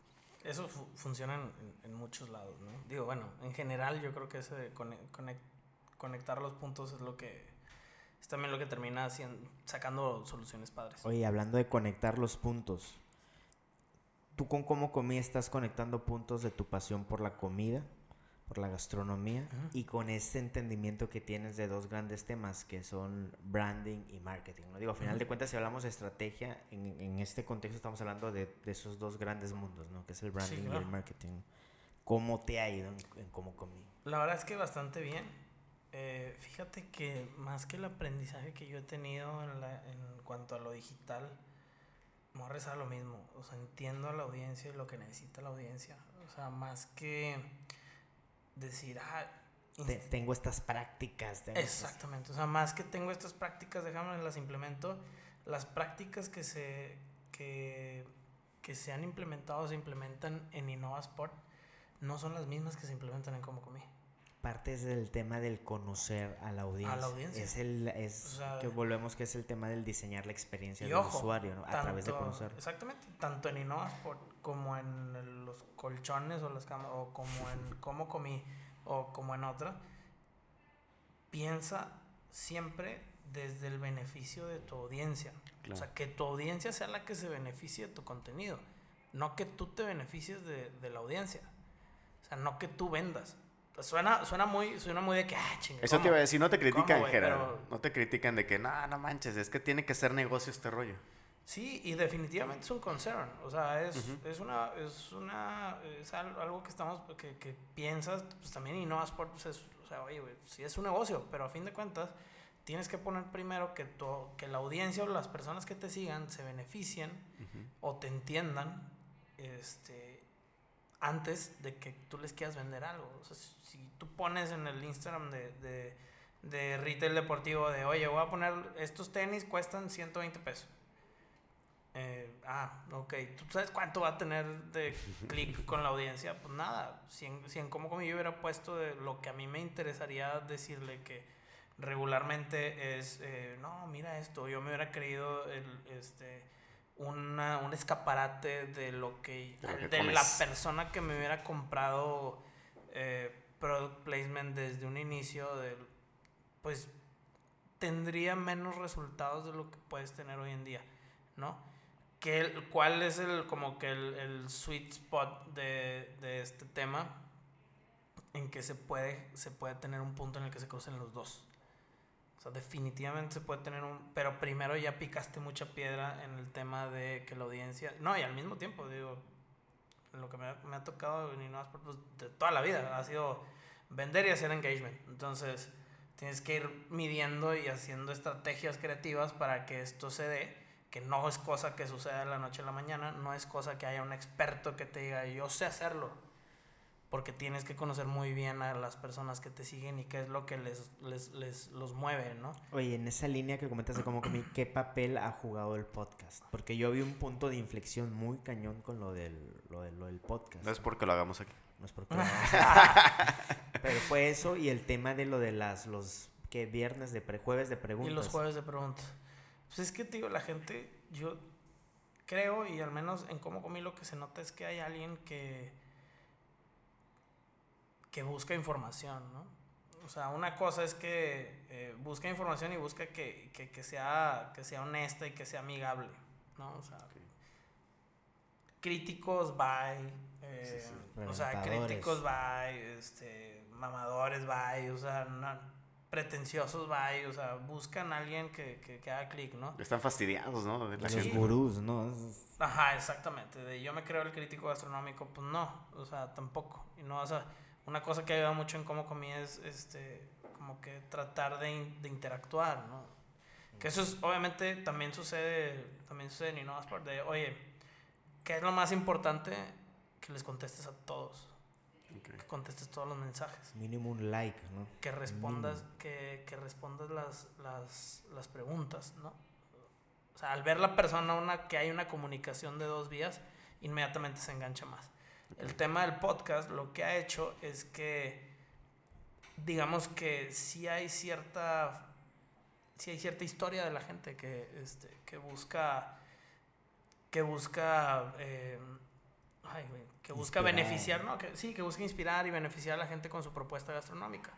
Eso funciona en, muchos lados, ¿no? Digo, bueno, en general yo creo que ese de conectar los puntos es lo que es también lo que termina haciendo, sacando soluciones padres. Oye, hablando de conectar los puntos, ¿tú con cómo comí estás conectando puntos de tu pasión por la comida, por la gastronomía y con ese entendimiento que tienes de dos grandes temas que son branding y marketing? ¿no? Digo, a final de cuentas, si hablamos de estrategia, en, en este contexto estamos hablando de, de, esos dos grandes mundos, ¿no? Que es el branding y el marketing. ¿Cómo te ha ido en, en cómo comí? La verdad es que bastante bien. Eh, fíjate que más que el aprendizaje que yo he tenido en, la, en cuanto a lo digital, me voy a lo mismo. O sea, entiendo a la audiencia y lo que necesita la audiencia. O sea, más que decir, ah, Te, tengo estas prácticas. Exactamente. O sea, más que tengo estas prácticas, déjame las implemento. Las prácticas que se, que, que se han implementado, se implementan en InnovaSport, no son las mismas que se implementan en Como Comí parte es del tema del conocer a la audiencia. A la audiencia. Es el es o sea, que volvemos que es el tema del diseñar la experiencia del ojo, usuario ¿no? a tanto, través de conocer. Exactamente, tanto en InnovaSport como en el, los colchones o las camas o como en cómo comí o como en otra. Piensa siempre desde el beneficio de tu audiencia. Claro. O sea, que tu audiencia sea la que se beneficie de tu contenido, no que tú te beneficies de, de la audiencia. O sea, no que tú vendas. Suena, suena, muy, suena muy de que, ah, chingue, Eso te iba a decir, no te critican, wey, Gerardo. Pero... No te critican de que, no, no manches, es que tiene que ser negocio este rollo. Sí, y definitivamente es un concern. O sea, es, uh -huh. es una, es una, es algo que estamos, que, que piensas, pues también y no Sport, pues es, o sea, oye, güey, sí es un negocio, pero a fin de cuentas tienes que poner primero que, tu, que la audiencia o las personas que te sigan se beneficien uh -huh. o te entiendan, este, antes de que tú les quieras vender algo. O sea, si tú pones en el Instagram de, de, de, retail deportivo de, oye, voy a poner estos tenis, cuestan 120 pesos. Eh, ah, ok. ¿Tú sabes cuánto va a tener de clic con la audiencia? Pues nada. Si en, si en cómo como yo hubiera puesto de lo que a mí me interesaría decirle que regularmente es, eh, no, mira esto, yo me hubiera creído el, este, una, un escaparate de lo que, de, que de la persona que me hubiera comprado eh, product placement desde un inicio de, pues tendría menos resultados de lo que puedes tener hoy en día ¿no? ¿Qué, ¿cuál es el como que el, el sweet spot de, de, este tema en que se puede se puede tener un punto en el que se crucen los dos sea, definitivamente se puede tener un... Pero primero ya picaste mucha piedra en el tema de que la audiencia... No, y al mismo tiempo, digo, lo que me ha, me ha tocado en Innovasport pues, de toda la vida ha sido vender y hacer engagement. Entonces, tienes que ir midiendo y haciendo estrategias creativas para que esto se dé, que no es cosa que suceda de la noche a la mañana, no es cosa que haya un experto que te diga, yo sé hacerlo porque tienes que conocer muy bien a las personas que te siguen y qué es lo que les, les, les los mueve, ¿no? Oye, en esa línea que comentas de cómo ¿qué papel ha jugado el podcast? Porque yo vi un punto de inflexión muy cañón con lo del, lo, de, lo del podcast. No es porque lo hagamos aquí. No es porque lo hagamos aquí. Pero fue eso y el tema de lo de las, los, ¿qué? Viernes de, pre, jueves de preguntas. Y los jueves de preguntas. Pues es que, digo, la gente, yo creo, y al menos en cómo comí lo que se nota es que hay alguien que que busca información, ¿no? O sea, una cosa es que eh, busca información y busca que, que, que, sea, que sea honesta y que sea amigable, ¿no? O sea, okay. críticos, bye. Eh, sí, sí. O sea, críticos, bye. Este, mamadores, bye. O sea, no, pretenciosos, bye. O sea, buscan a alguien que, que, que haga clic, ¿no? Están fastidiados, ¿no? De la Los gurús, ¿no? Ajá, exactamente. De yo me creo el crítico gastronómico, pues no. O sea, tampoco. Y no vas a una cosa que ayuda mucho en cómo comí es este, como que tratar de, in, de interactuar, ¿no? Que eso es, obviamente también sucede, también sucede en Innovasport, de, oye, ¿qué es lo más importante? Que les contestes a todos. Okay. Que contestes todos los mensajes. Mínimo un like, ¿no? Que respondas, que, que, respondas las, las, las preguntas, ¿no? O sea, al ver la persona una, que hay una comunicación de dos vías, inmediatamente se engancha más. El tema del podcast lo que ha hecho es que, digamos que sí hay cierta, sí hay cierta historia de la gente que, este, que busca, que busca, eh, ay, que busca inspirar. beneficiar, ¿no? Que, sí, que busca inspirar y beneficiar a la gente con su propuesta gastronómica.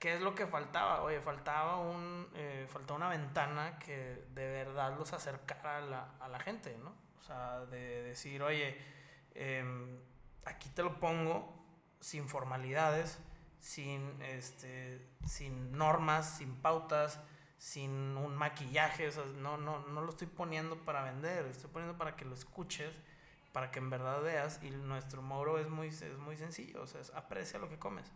¿qué es lo que faltaba? Oye, faltaba, un, eh, faltaba una ventana que de verdad los acercara a la, a la gente, ¿no? O sea, de decir, oye, em, aquí te lo pongo sin formalidades, sin, este, sin normas, sin pautas, sin un maquillaje, o sea, no, no, no lo estoy poniendo para vender, estoy poniendo para que lo escuches, para que en verdad veas, y nuestro moro es muy, es muy sencillo, o sea, es aprecia lo que comes.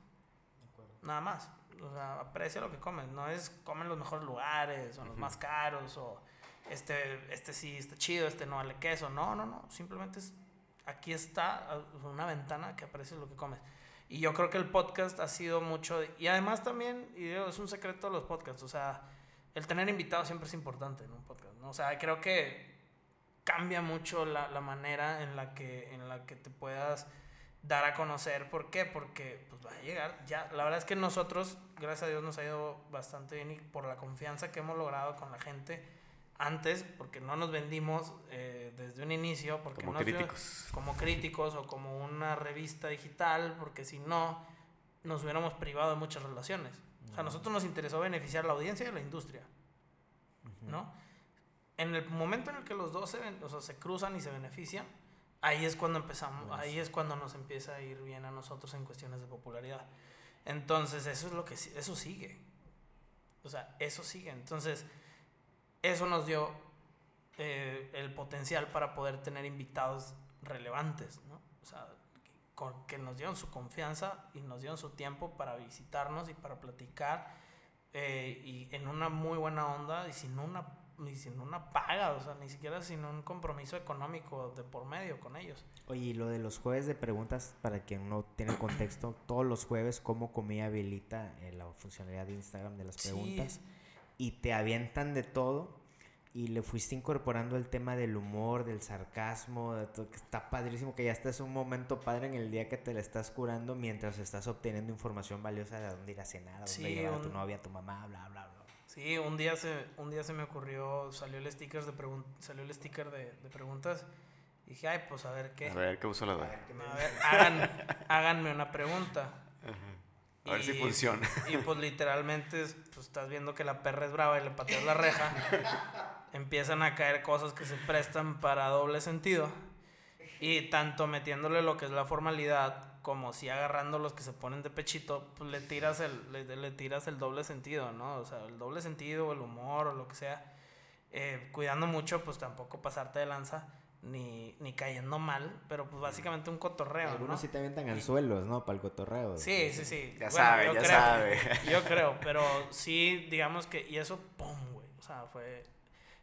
Nada más, o sea, aprecia lo que comes, no es comen los mejores lugares, o los más caros, o este, este sí está chido, este no vale queso, no, no, no, simplemente es, aquí está una ventana que aprecia lo que comes. Y yo creo que el podcast ha sido mucho, y además también, y es un secreto de los podcasts, o sea, el tener invitados siempre es importante en un podcast, ¿no? O sea, creo que cambia mucho la, la, manera en la, que, en la que te puedas dar a conocer. ¿Por qué? Porque pues va a llegar ya. La verdad es que nosotros, gracias a Dios, nos ha ido bastante bien y por la confianza que hemos logrado con la gente antes, porque no nos vendimos eh, desde un inicio, porque como no críticos. como críticos o como una revista digital, porque si no, nos hubiéramos privado de muchas relaciones. O sea, a nosotros nos interesó beneficiar a la audiencia y a la industria, ¿no? En el momento en el que los dos se, o sea, se cruzan y se benefician, ahí es cuando empezamos, ahí es cuando nos empieza a ir bien a nosotros en cuestiones de popularidad. Entonces, eso es lo que eso sigue. O sea, eso sigue. Entonces, eso nos dio eh, el potencial para poder tener invitados relevantes, ¿no? O sea, que nos dieron su confianza y nos dieron su tiempo para visitarnos y para platicar eh, y en una muy buena onda y sin una ni sin una paga, o sea, ni siquiera sin un compromiso económico de por medio con ellos. Oye, y lo de los jueves de preguntas, para quien no tiene contexto, todos los jueves, ¿cómo comía habilita eh, la funcionalidad de Instagram de las preguntas? Sí. Y te avientan de todo y le fuiste incorporando el tema del humor, del sarcasmo, de todo, que está padrísimo, que ya estás un momento padre en el día que te la estás curando mientras estás obteniendo información valiosa de dónde ir a cenar, a dónde Sí, llevar a tu un- novia, a tu mamá, bla, bla, bla. Sí, un día se, un día se me ocurrió, salió el sticker de, pregun- salió el sticker de, de preguntas. Y dije, ay, pues a ver qué. A ver, ¿qué uso la doy? A ver, hagan, háganme una pregunta. A ver si Y- funciona. Y pues literalmente es- pues, estás viendo que la perra es brava y le pateas la reja. Empiezan a caer cosas que se prestan para doble sentido. Y tanto metiéndole lo que es la formalidad como si agarrando los que se ponen de pechito, pues le tiras el, le, le tiras el doble sentido, ¿no? O sea, el doble sentido, el humor o lo que sea. Eh, cuidando mucho, pues tampoco pasarte de lanza ni, ni cayendo mal, pero pues básicamente un cotorreo, Algunos ¿no? sí te avientan anzuelos, ¿no? Para el cotorreo. Sí, sí, sí. Ya sabe, yo ya creo, sabe. Yo creo, pero sí, digamos que, y eso, ¡pum, güey! O sea, fue,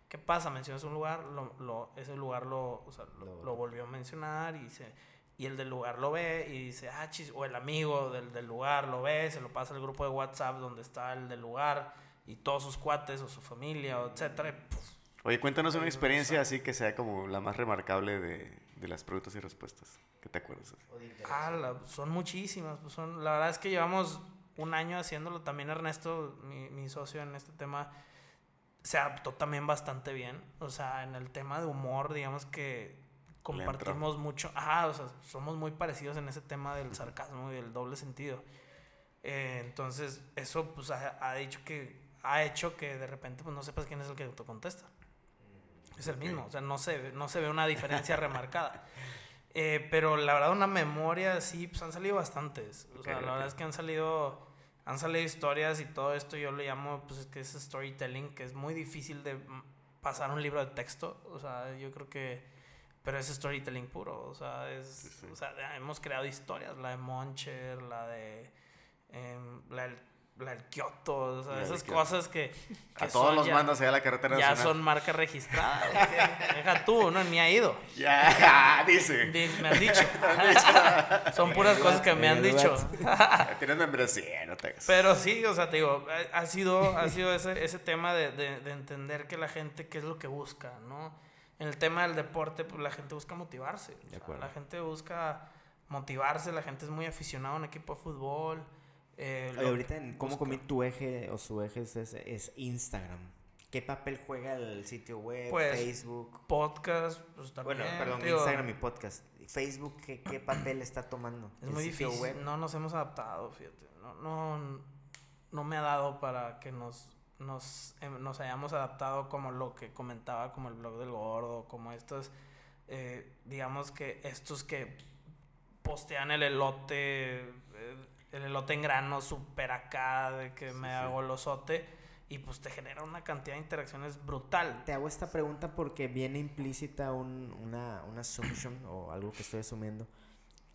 ¿qué pasa? Mencionas un lugar, lo, lo, ese lugar lo, o sea, lo, Lo- lo volvió a mencionar y se, y el del lugar lo ve y dice, ah, chis, o el amigo del, del lugar lo ve, se lo pasa al grupo de WhatsApp donde está el del lugar y todos sus cuates o su familia, o etcétera, y, puf, Oye, cuéntanos una experiencia así que sea como la más remarcable de, de las preguntas y respuestas. ¿Qué te acuerdas? Ah, la- son muchísimas. pues son, la verdad es que llevamos un año haciéndolo. También Ernesto, mi, mi socio en este tema, se adaptó también bastante bien. O sea, en el tema de humor, digamos que compartimos mucho. Ah, o sea, somos muy parecidos en ese tema del sarcasmo y del doble sentido. Eh, entonces, eso pues ha, ha dicho que ha hecho que de repente pues no sepas quién es el que te contesta. Es el mismo, o sea, no se, ve- no se ve una diferencia remarcada. Eh, pero la verdad, una memoria, sí, pues han salido bastantes. O sea, Ok, la verdad es que han salido, han salido historias y todo esto yo le llamo, pues es que es storytelling, que es muy difícil de pasar un libro de texto. O sea, yo creo que, pero es storytelling puro. O sea, es, Sí, sí. o sea, hemos creado historias, la de Moncher, la de, em, la del, la del Kioto, o sea, La del esas cosas que, que A todos son los ya- mandas allá a la carretera ya nacional. son marca registrada. Deja tú, no, ni ha ido. Ya, dice. Di- Me han dicho. Son puras cosas que me han El dicho. Tienes membresía, no te hagas. Pero sí, o sea, te digo, ha- sido, ha sido ese, ese tema de, de- de entender que la gente qué es lo que busca, ¿no? En el tema del deporte, pues la gente busca motivarse. o sea, acuerdo. la gente busca motivarse, la gente es muy aficionada a un equipo de fútbol. Eh, Oye, ahorita en cómo busca- comí tu eje o su eje es, es, Instagram. ¿Qué papel juega el sitio web, Pues, Facebook? podcast, pues también. Bueno, perdón, digo, Instagram y podcast. Facebook, ¿qué, qué papel está tomando? Es ¿El muy sitio difícil. web? No nos hemos adaptado, fíjate. No, no, no me ha dado para que nos, nos, em, nos hayamos adaptado como lo que comentaba, como el blog del gordo, como estos, eh, digamos que estos que postean el elote, eh, el elote en grano super acá, de que me hago el osote, y pues te genera una cantidad de interacciones brutal. Te hago esta pregunta porque viene implícita un, una, una assumption o algo que estoy asumiendo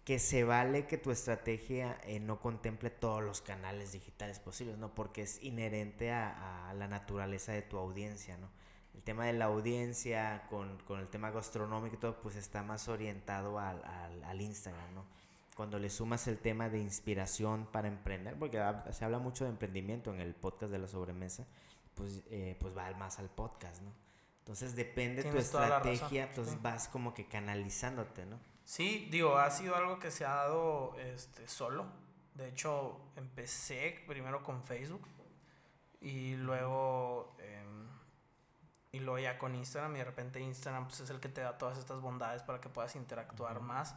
que se vale que tu estrategia eh, no contemple todos los canales digitales posibles, ¿no? Porque es inherente a, la naturaleza de tu audiencia, ¿no? El tema de la audiencia con, con el tema gastronómico y todo, pues está más orientado al, al, al, Instagram, ¿no? Cuando le sumas el tema de inspiración para emprender, porque se habla mucho de emprendimiento en el podcast de la sobremesa, pues, eh, pues va más al podcast, ¿no? Entonces depende de tu estrategia, pues vas como que canalizándote, ¿no? Sí, digo, ha sido algo que se ha dado este, solo. De hecho, empecé primero con Facebook y luego, em, y luego ya con Instagram y de repente Instagram pues, es el que te da todas estas bondades para que puedas interactuar más.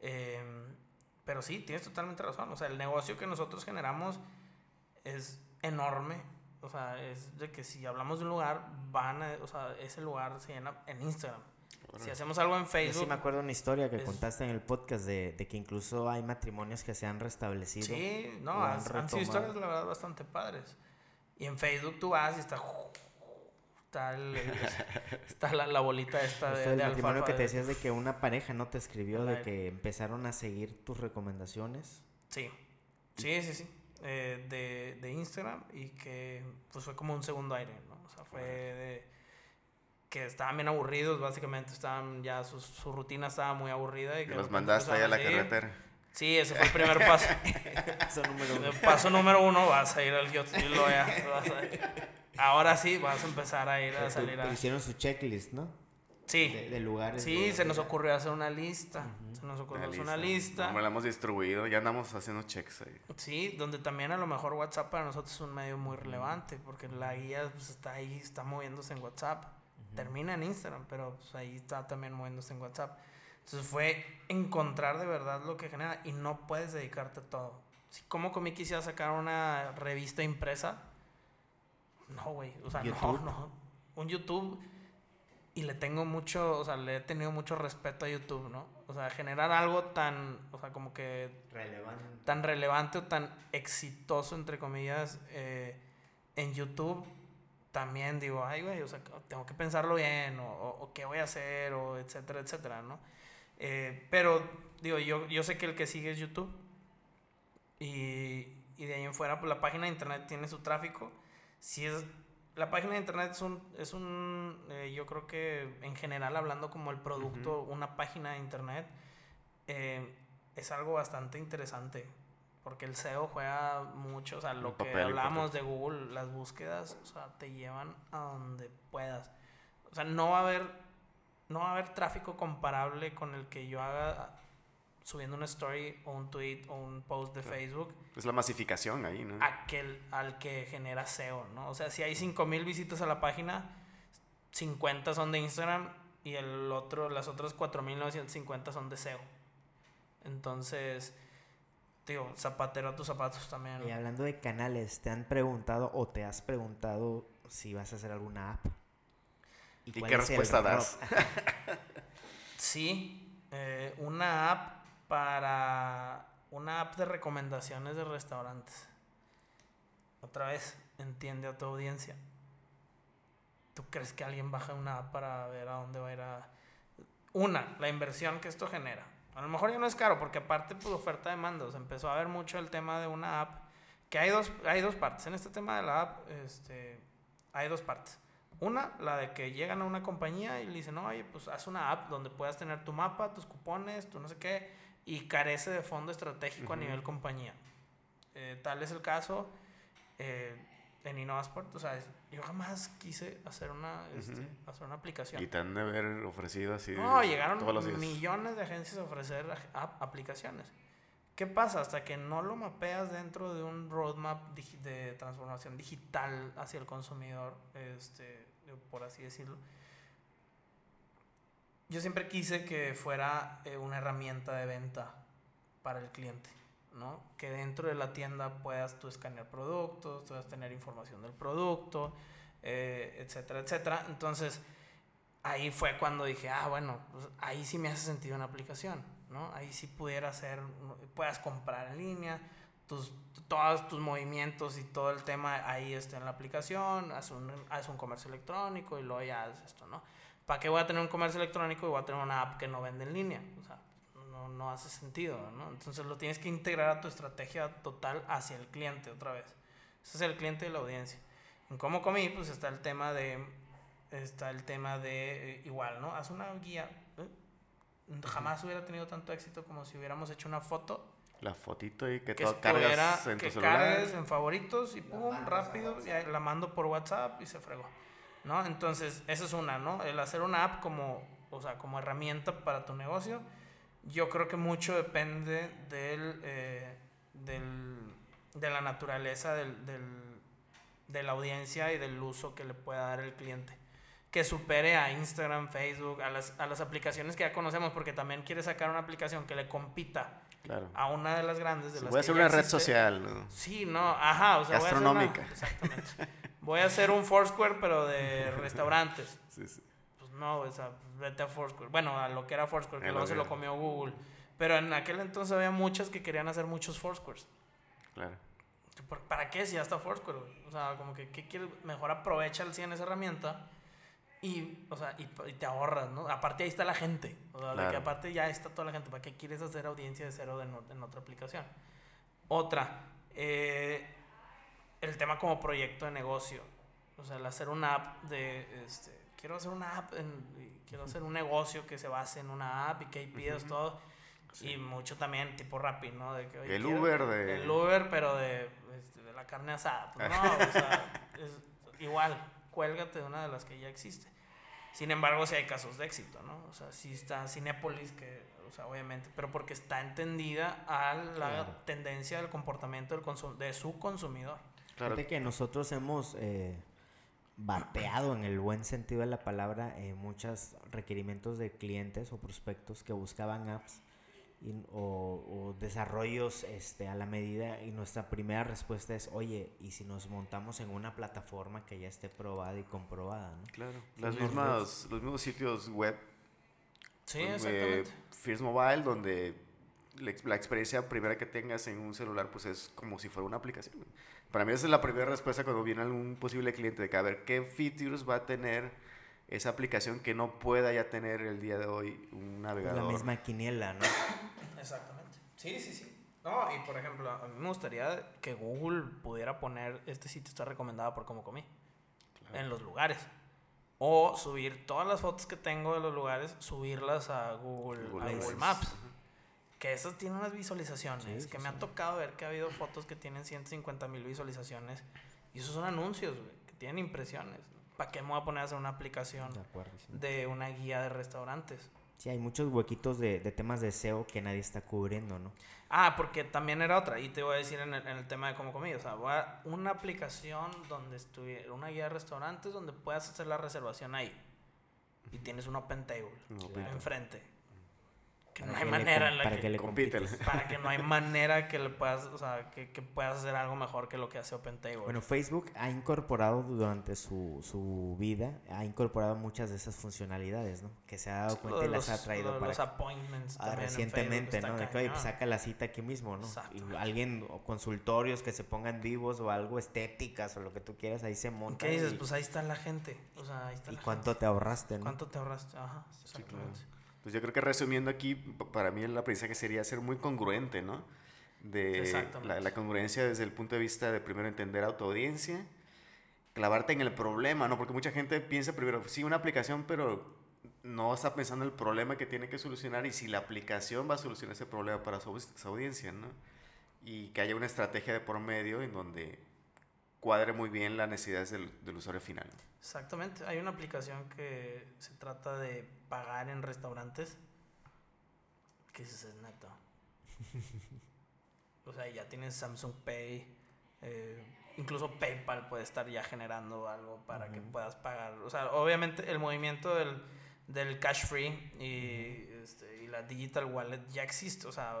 Em, pero sí, tienes totalmente razón. O sea, el negocio que nosotros generamos es enorme. O sea, es de que si hablamos de un lugar, van a, o sea, ese lugar se llena en Instagram. Si hacemos algo en Facebook. Yo sí me acuerdo una historia que contaste en el podcast de, de, que incluso hay matrimonios que se han restablecido. Sí, no, han, sido historias, la verdad, bastante padres. Y en Facebook tú vas y está. Está, está la, la, bolita esta de, el matrimonio que te decías de que una pareja no te escribió, de que empezaron a seguir tus recomendaciones. Sí, sí, sí, sí. Eh, de, de Instagram y que pues fue como un segundo aire, ¿no? O sea, fue de que estaban bien aburridos, básicamente estaban ya su, su rutina estaba muy aburrida. Y que los mandaste ahí a la carretera. Sí, ese fue el primer paso. paso número uno. paso número uno, vas a ir al Yotzilloya. Ahora sí, vas a empezar a ir a salir a... Hicieron su checklist, ¿no? Sí. De, lugares. Sí, se nos ocurrió hacer una lista. Se nos ocurrió hacer una lista. Como la hemos distribuido, ya andamos haciendo checks ahí. Sí, donde también a lo mejor WhatsApp para nosotros es un medio muy relevante, porque la guía pues, está ahí, está moviéndose en WhatsApp termina en Instagram, pero pues, ahí está también moviéndose en WhatsApp. Entonces fue encontrar de verdad lo que genera y no puedes dedicarte a todo. Si como comí quisiera sacar una revista impresa, no, güey, o sea, no, no. Un YouTube y le tengo mucho, o sea, le he tenido mucho respeto a YouTube, ¿no? O sea, generar algo tan, o sea, como que... Relevante. Tan relevante o tan exitoso, entre comillas, eh, en YouTube también digo, ay, güey, o sea, tengo que pensarlo bien, o, o, qué voy a hacer, o etcétera, etcétera, ¿no? Eh, pero, digo, yo, yo sé que el que sigue es YouTube, y, y de ahí en fuera, pues la página de internet tiene su tráfico. Si es, la página de internet es un, es un eh, yo creo que en general, hablando como el producto, una página de internet, eh, es algo bastante interesante porque el SEO juega mucho, o sea, lo que hablamos de Google, las búsquedas, o sea, te llevan a donde puedas. O sea, no va a haber, no va a haber tráfico comparable con el que yo haga subiendo una story o un tweet o un post de Facebook. Es la masificación ahí, ¿no? Aquel, al que genera SEO, ¿no? O sea, si hay 5000 visitas a la página, 50 son de Instagram y el otro, las otras 4950 son de SEO. Entonces, digo, zapatero a tus zapatos también. Y hablando de canales, ¿te han preguntado o te has preguntado si vas a hacer alguna app? ¿Y, qué respuesta das? sí, eh, una app para una app de recomendaciones de restaurantes. Otra vez, entiende a tu audiencia. ¿Tú crees que alguien baja una app para ver a dónde va a ir a... Una, la inversión que esto genera. A lo mejor ya no es caro, porque aparte, pues, oferta de mandos. Empezó a ver mucho el tema de una app. Que hay dos, hay dos partes. En este tema de la app, este, hay dos partes. Una, la de que llegan a una compañía y le dicen, oye, pues haz una app donde puedas tener tu mapa, tus cupones, tu no sé qué, y carece de fondo estratégico a nivel compañía. Eh, tal es el caso. Eh, en InnovaSport, o sea, yo jamás quise hacer una, este, hacer una aplicación. Y te han de haber ofrecido así. No, llegaron millones de agencias a ofrecer aplicaciones. ¿Qué pasa? Hasta que no lo mapeas dentro de un roadmap de transformación digital hacia el consumidor, este, por así decirlo. Yo siempre quise que fuera eh, una herramienta de venta para el cliente. ¿no? Que dentro de la tienda puedas tú escanear productos, puedas tener información del producto, eh, etcétera, etcétera. Entonces, ahí fue cuando dije, ah, bueno, pues ahí sí me hace sentido una aplicación, ¿no? Ahí sí pudiera hacer, puedas comprar en línea, tus, todos tus movimientos y todo el tema ahí está en la aplicación, haz un, haz un comercio electrónico y luego ya haces esto, ¿no? ¿Para qué voy a tener un comercio electrónico y voy a tener una app que no vende en línea? O sea, no, no hace sentido, ¿no? Entonces lo tienes que integrar a tu estrategia total hacia el cliente otra vez. Ese es el cliente de la audiencia. En cómo comí, pues está el tema de, está el tema de, eh, igual, ¿no? Haz una guía. ¿eh? Jamás hubiera tenido tanto éxito como si hubiéramos hecho una foto la fotito y que, que todo cargas en que tu celular. cargues en favoritos y pum, rápido, y la mando por WhatsApp y se fregó. ¿No? Entonces, esa es una, ¿no? El hacer una app como, o sea, como herramienta para tu negocio, yo creo que mucho depende del, eh, del de la naturaleza del, del, de la audiencia y del uso que le pueda dar el cliente. Que supere a Instagram, Facebook, a las, a las aplicaciones que ya conocemos, porque también quiere sacar una aplicación que le compita Claro. a una de las grandes de las voy a hacer una red social, ¿no? Sí, no, ajá, o sea, voy a hacer una- exactamente. Voy a hacer un Foursquare, pero de restaurantes. Sí, sí. Pues no, o sea, vete a Foursquare. Bueno, a lo que era Foursquare, que luego se lo comió Google. Pero en aquel entonces había muchas que querían hacer muchos Foursquares. Claro. ¿Por- ¿Para qué si ya está Foursquare? O sea, como que ¿qué quieres? Mejor aprovecha al 100 esa herramienta y, o sea, y, y te ahorras, ¿no? Aparte ahí está la gente. O sea, de Claro. que aparte ya está toda la gente. ¿Para qué quieres hacer audiencia de cero en otra aplicación? Otra, eh, el tema como proyecto de negocio. O sea, el hacer una app de, este, quiero hacer una app, en- quiero hacer un negocio que se base en una app y que ahí pidas todo. Y mucho también tipo Rappi, ¿no? De que, oye, El quiero- Uber de- El Uber, pero de, este, de la carne asada. Pues no, o sea, es igual, cuélgate de una de las que ya existe. Sin embargo, sí hay casos de éxito, ¿no? O sea, sí está Cinépolis, que, o sea, obviamente, pero porque está entendida a la Claro. tendencia del comportamiento del consum de su consumidor. Claro. Fíjate que nosotros hemos eh, bateado en el buen sentido de la palabra eh, muchos requerimientos de clientes o prospectos que buscaban apps y- o, o desarrollos este, a la medida y nuestra primera respuesta es, oye, ¿y si nos montamos en una plataforma que ya esté probada y comprobada? ¿no? Claro. Sí, Las mismas, los mismos sitios web. Sí, eh, exactamente. First Mobile, donde la experiencia primera que tengas en un celular, pues es como si fuera una aplicación. Para mí esa es la primera respuesta cuando viene algún posible cliente, de que a ver qué features va a tener esa aplicación que no pueda ya tener el día de hoy un navegador. la misma quiniela, ¿no? Exactamente. Sí, sí, sí. No, y por ejemplo, a mí me gustaría que Google pudiera poner este sitio está recomendado por cómo comí en los lugares. O subir todas las fotos que tengo de los lugares, subirlas a Google, Google a Maps. Google Maps. Que esas tienen unas visualizaciones. Sí, que sí, me ha tocado ver que ha habido fotos que tienen 150 mil visualizaciones. Y esos son anuncios, güey, que tienen impresiones. ¿Para qué me voy a poner a hacer una aplicación De acuerdo. sí. de una guía de restaurantes? Sí, hay muchos huequitos de, de temas de SEO que nadie está cubriendo, ¿no? Ah, porque también era otra, y te voy a decir en el, en el tema de cómo comí. O sea, voy a- una aplicación donde estuviera, una guía de restaurantes donde puedas hacer la reservación ahí. Y tienes un open table Un open table. enfrente. Que no hay manera en la para que, que le compites. para que no hay manera que le puedas, o sea, que, que puedas hacer algo mejor que lo que hace open table. Bueno, Facebook ha incorporado durante su, su vida, ha incorporado muchas de esas funcionalidades, ¿no? Que se ha dado cuenta y las ha traído para los appointments Ah, también en recientemente, Facebook ¿no? De que, oye, pues saca la cita aquí mismo, ¿no? Y Exactamente. alguien, o consultorios que se pongan vivos o algo estéticas o lo que tú quieras, ahí se monta. ¿Qué dices? y, Pues ahí está la gente. O sea, ahí está ¿y la cuánto gente. te ahorraste, no? ¿Cuánto te ahorraste? Ajá, claro. Pues yo creo que resumiendo aquí, para mí el aprendizaje sería ser muy congruente, ¿no? De la, la congruencia desde el punto de vista de primero entender a tu audiencia, clavarte en el problema, ¿no? Porque mucha gente piensa primero, sí, una aplicación, pero no está pensando el problema que tiene que solucionar y si la aplicación va a solucionar ese problema para su, su audiencia, ¿no? Y que haya una estrategia de por medio en donde cuadre muy bien las necesidades del, del usuario final. Exactamente. Hay una aplicación que se trata de pagar en restaurantes. Que es es neto. o sea, ya tienes Samsung Pay. eh, incluso PayPal puede estar ya generando algo para que Ujú. puedas pagar. O sea, obviamente el movimiento del, del cash free y, este, y la digital wallet ya existe. O sea,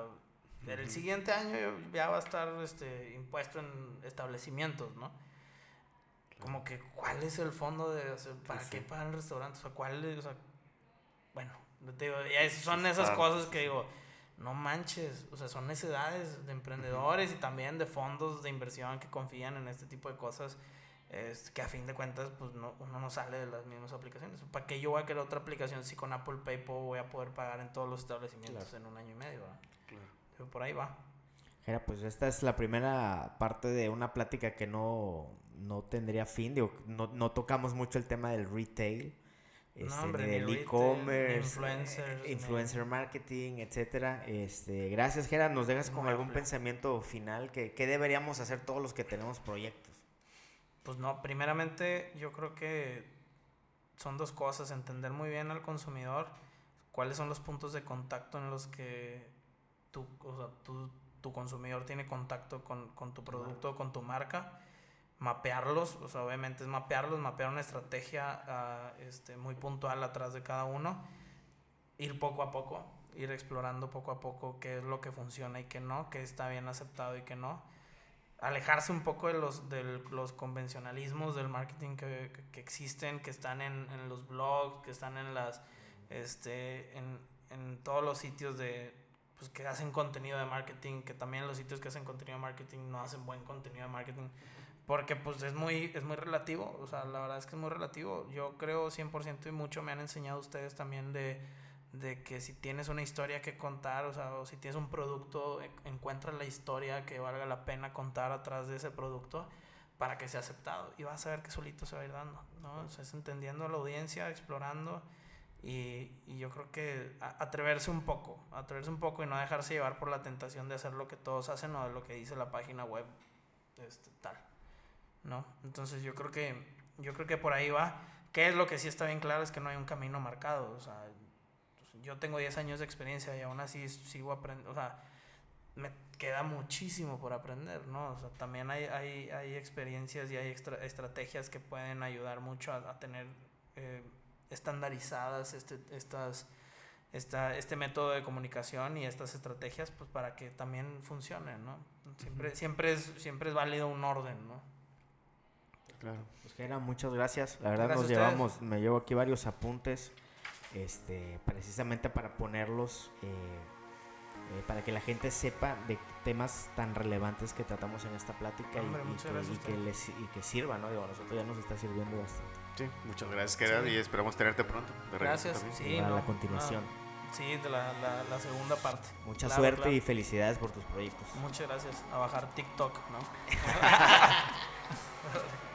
El siguiente año ya va a estar este, impuesto en establecimientos, ¿no? Como que, ¿cuál es el fondo de, o sea, para qué pagan restaurantes? O sea, ¿cuál es, o sea, bueno, te digo, ya son esas cosas que digo, no manches, o sea, son necesidades de emprendedores y también de fondos de inversión que confían en este tipo de cosas, es, que a fin de cuentas, pues no, uno no sale de las mismas aplicaciones. ¿Para qué yo voy a querer otra aplicación si con Apple Pay puedo- voy a poder pagar en todos los establecimientos en un año y medio? ¿verdad? Pero por ahí va. Jera, pues esta es la primera parte de una plática que no, no tendría fin. Digo, no, no tocamos mucho el tema del retail, este, hombre, del e-commerce, influencers, eh, influencer marketing, etcétera. Este, gracias, Jera. ¿Nos dejas con algún amplio. pensamiento final? que ¿Qué deberíamos hacer todos los que tenemos proyectos? Pues no, primeramente yo creo que son dos cosas, entender muy bien al consumidor, cuáles son los puntos de contacto en los que tu, o sea, tu, tu consumidor tiene contacto con, con tu producto, con tu marca, mapearlos, o sea, obviamente es mapearlos, mapear una estrategia ah, este, muy puntual atrás de cada uno, ir poco a poco, ir explorando poco a poco qué es lo que funciona y qué no, qué está bien aceptado y qué no. Alejarse un poco de los, de los convencionalismos del marketing que, que- que existen, que están en, en los blogs, que están en las este en, en todos los sitios de pues que hacen contenido de marketing, que también los sitios que hacen contenido de marketing no hacen buen contenido de marketing, porque pues es muy es muy relativo, o sea, la verdad es que es muy relativo. Yo creo 100% y mucho me han enseñado ustedes también de de que si tienes una historia que contar, o sea, o si tienes un producto, e- encuentra la historia que valga la pena contar atrás de ese producto para que sea aceptado. Y vas a ver que solito se va a ir dando, ¿no? O sea, es entendiendo a la audiencia, explorando y, y yo creo que atreverse un poco, atreverse un poco y no dejarse llevar por la tentación de hacer lo que todos hacen o de lo que dice la página web este, tal, ¿no? Entonces yo creo que yo creo que por ahí va. ¿Qué es lo que sí está bien claro? Es que no hay un camino marcado, o sea, yo tengo 10 años de experiencia y aún así sigo aprendiendo, o sea, me queda muchísimo por aprender, ¿no? O sea, también hay, hay, hay experiencias y hay extra- estrategias que pueden ayudar mucho a, a tener eh, estandarizadas este, estas, esta, este método de comunicación y estas estrategias, pues para que también funcionen, ¿no? Siempre, siempre, es, siempre es válido un orden, ¿no? Claro. Pues Jera, muchas gracias. La verdad Gracias nos llevamos, me llevo aquí varios apuntes, este, precisamente para ponerlos, eh, eh, para que la gente sepa de temas tan relevantes que tratamos en esta plática y- Hombre, y, muchas que, y que les, y que sirva, ¿no? Digo, a nosotros ya nos está sirviendo bastante. Sí, muchas gracias, Gerard, y esperamos tenerte pronto. de regreso Gracias. también. Sí, para no, la continuación. no, sí, de la, la, la segunda parte. Mucha Claro, suerte claro. y felicidades por tus proyectos. Muchas gracias. A bajar TikTok, ¿no?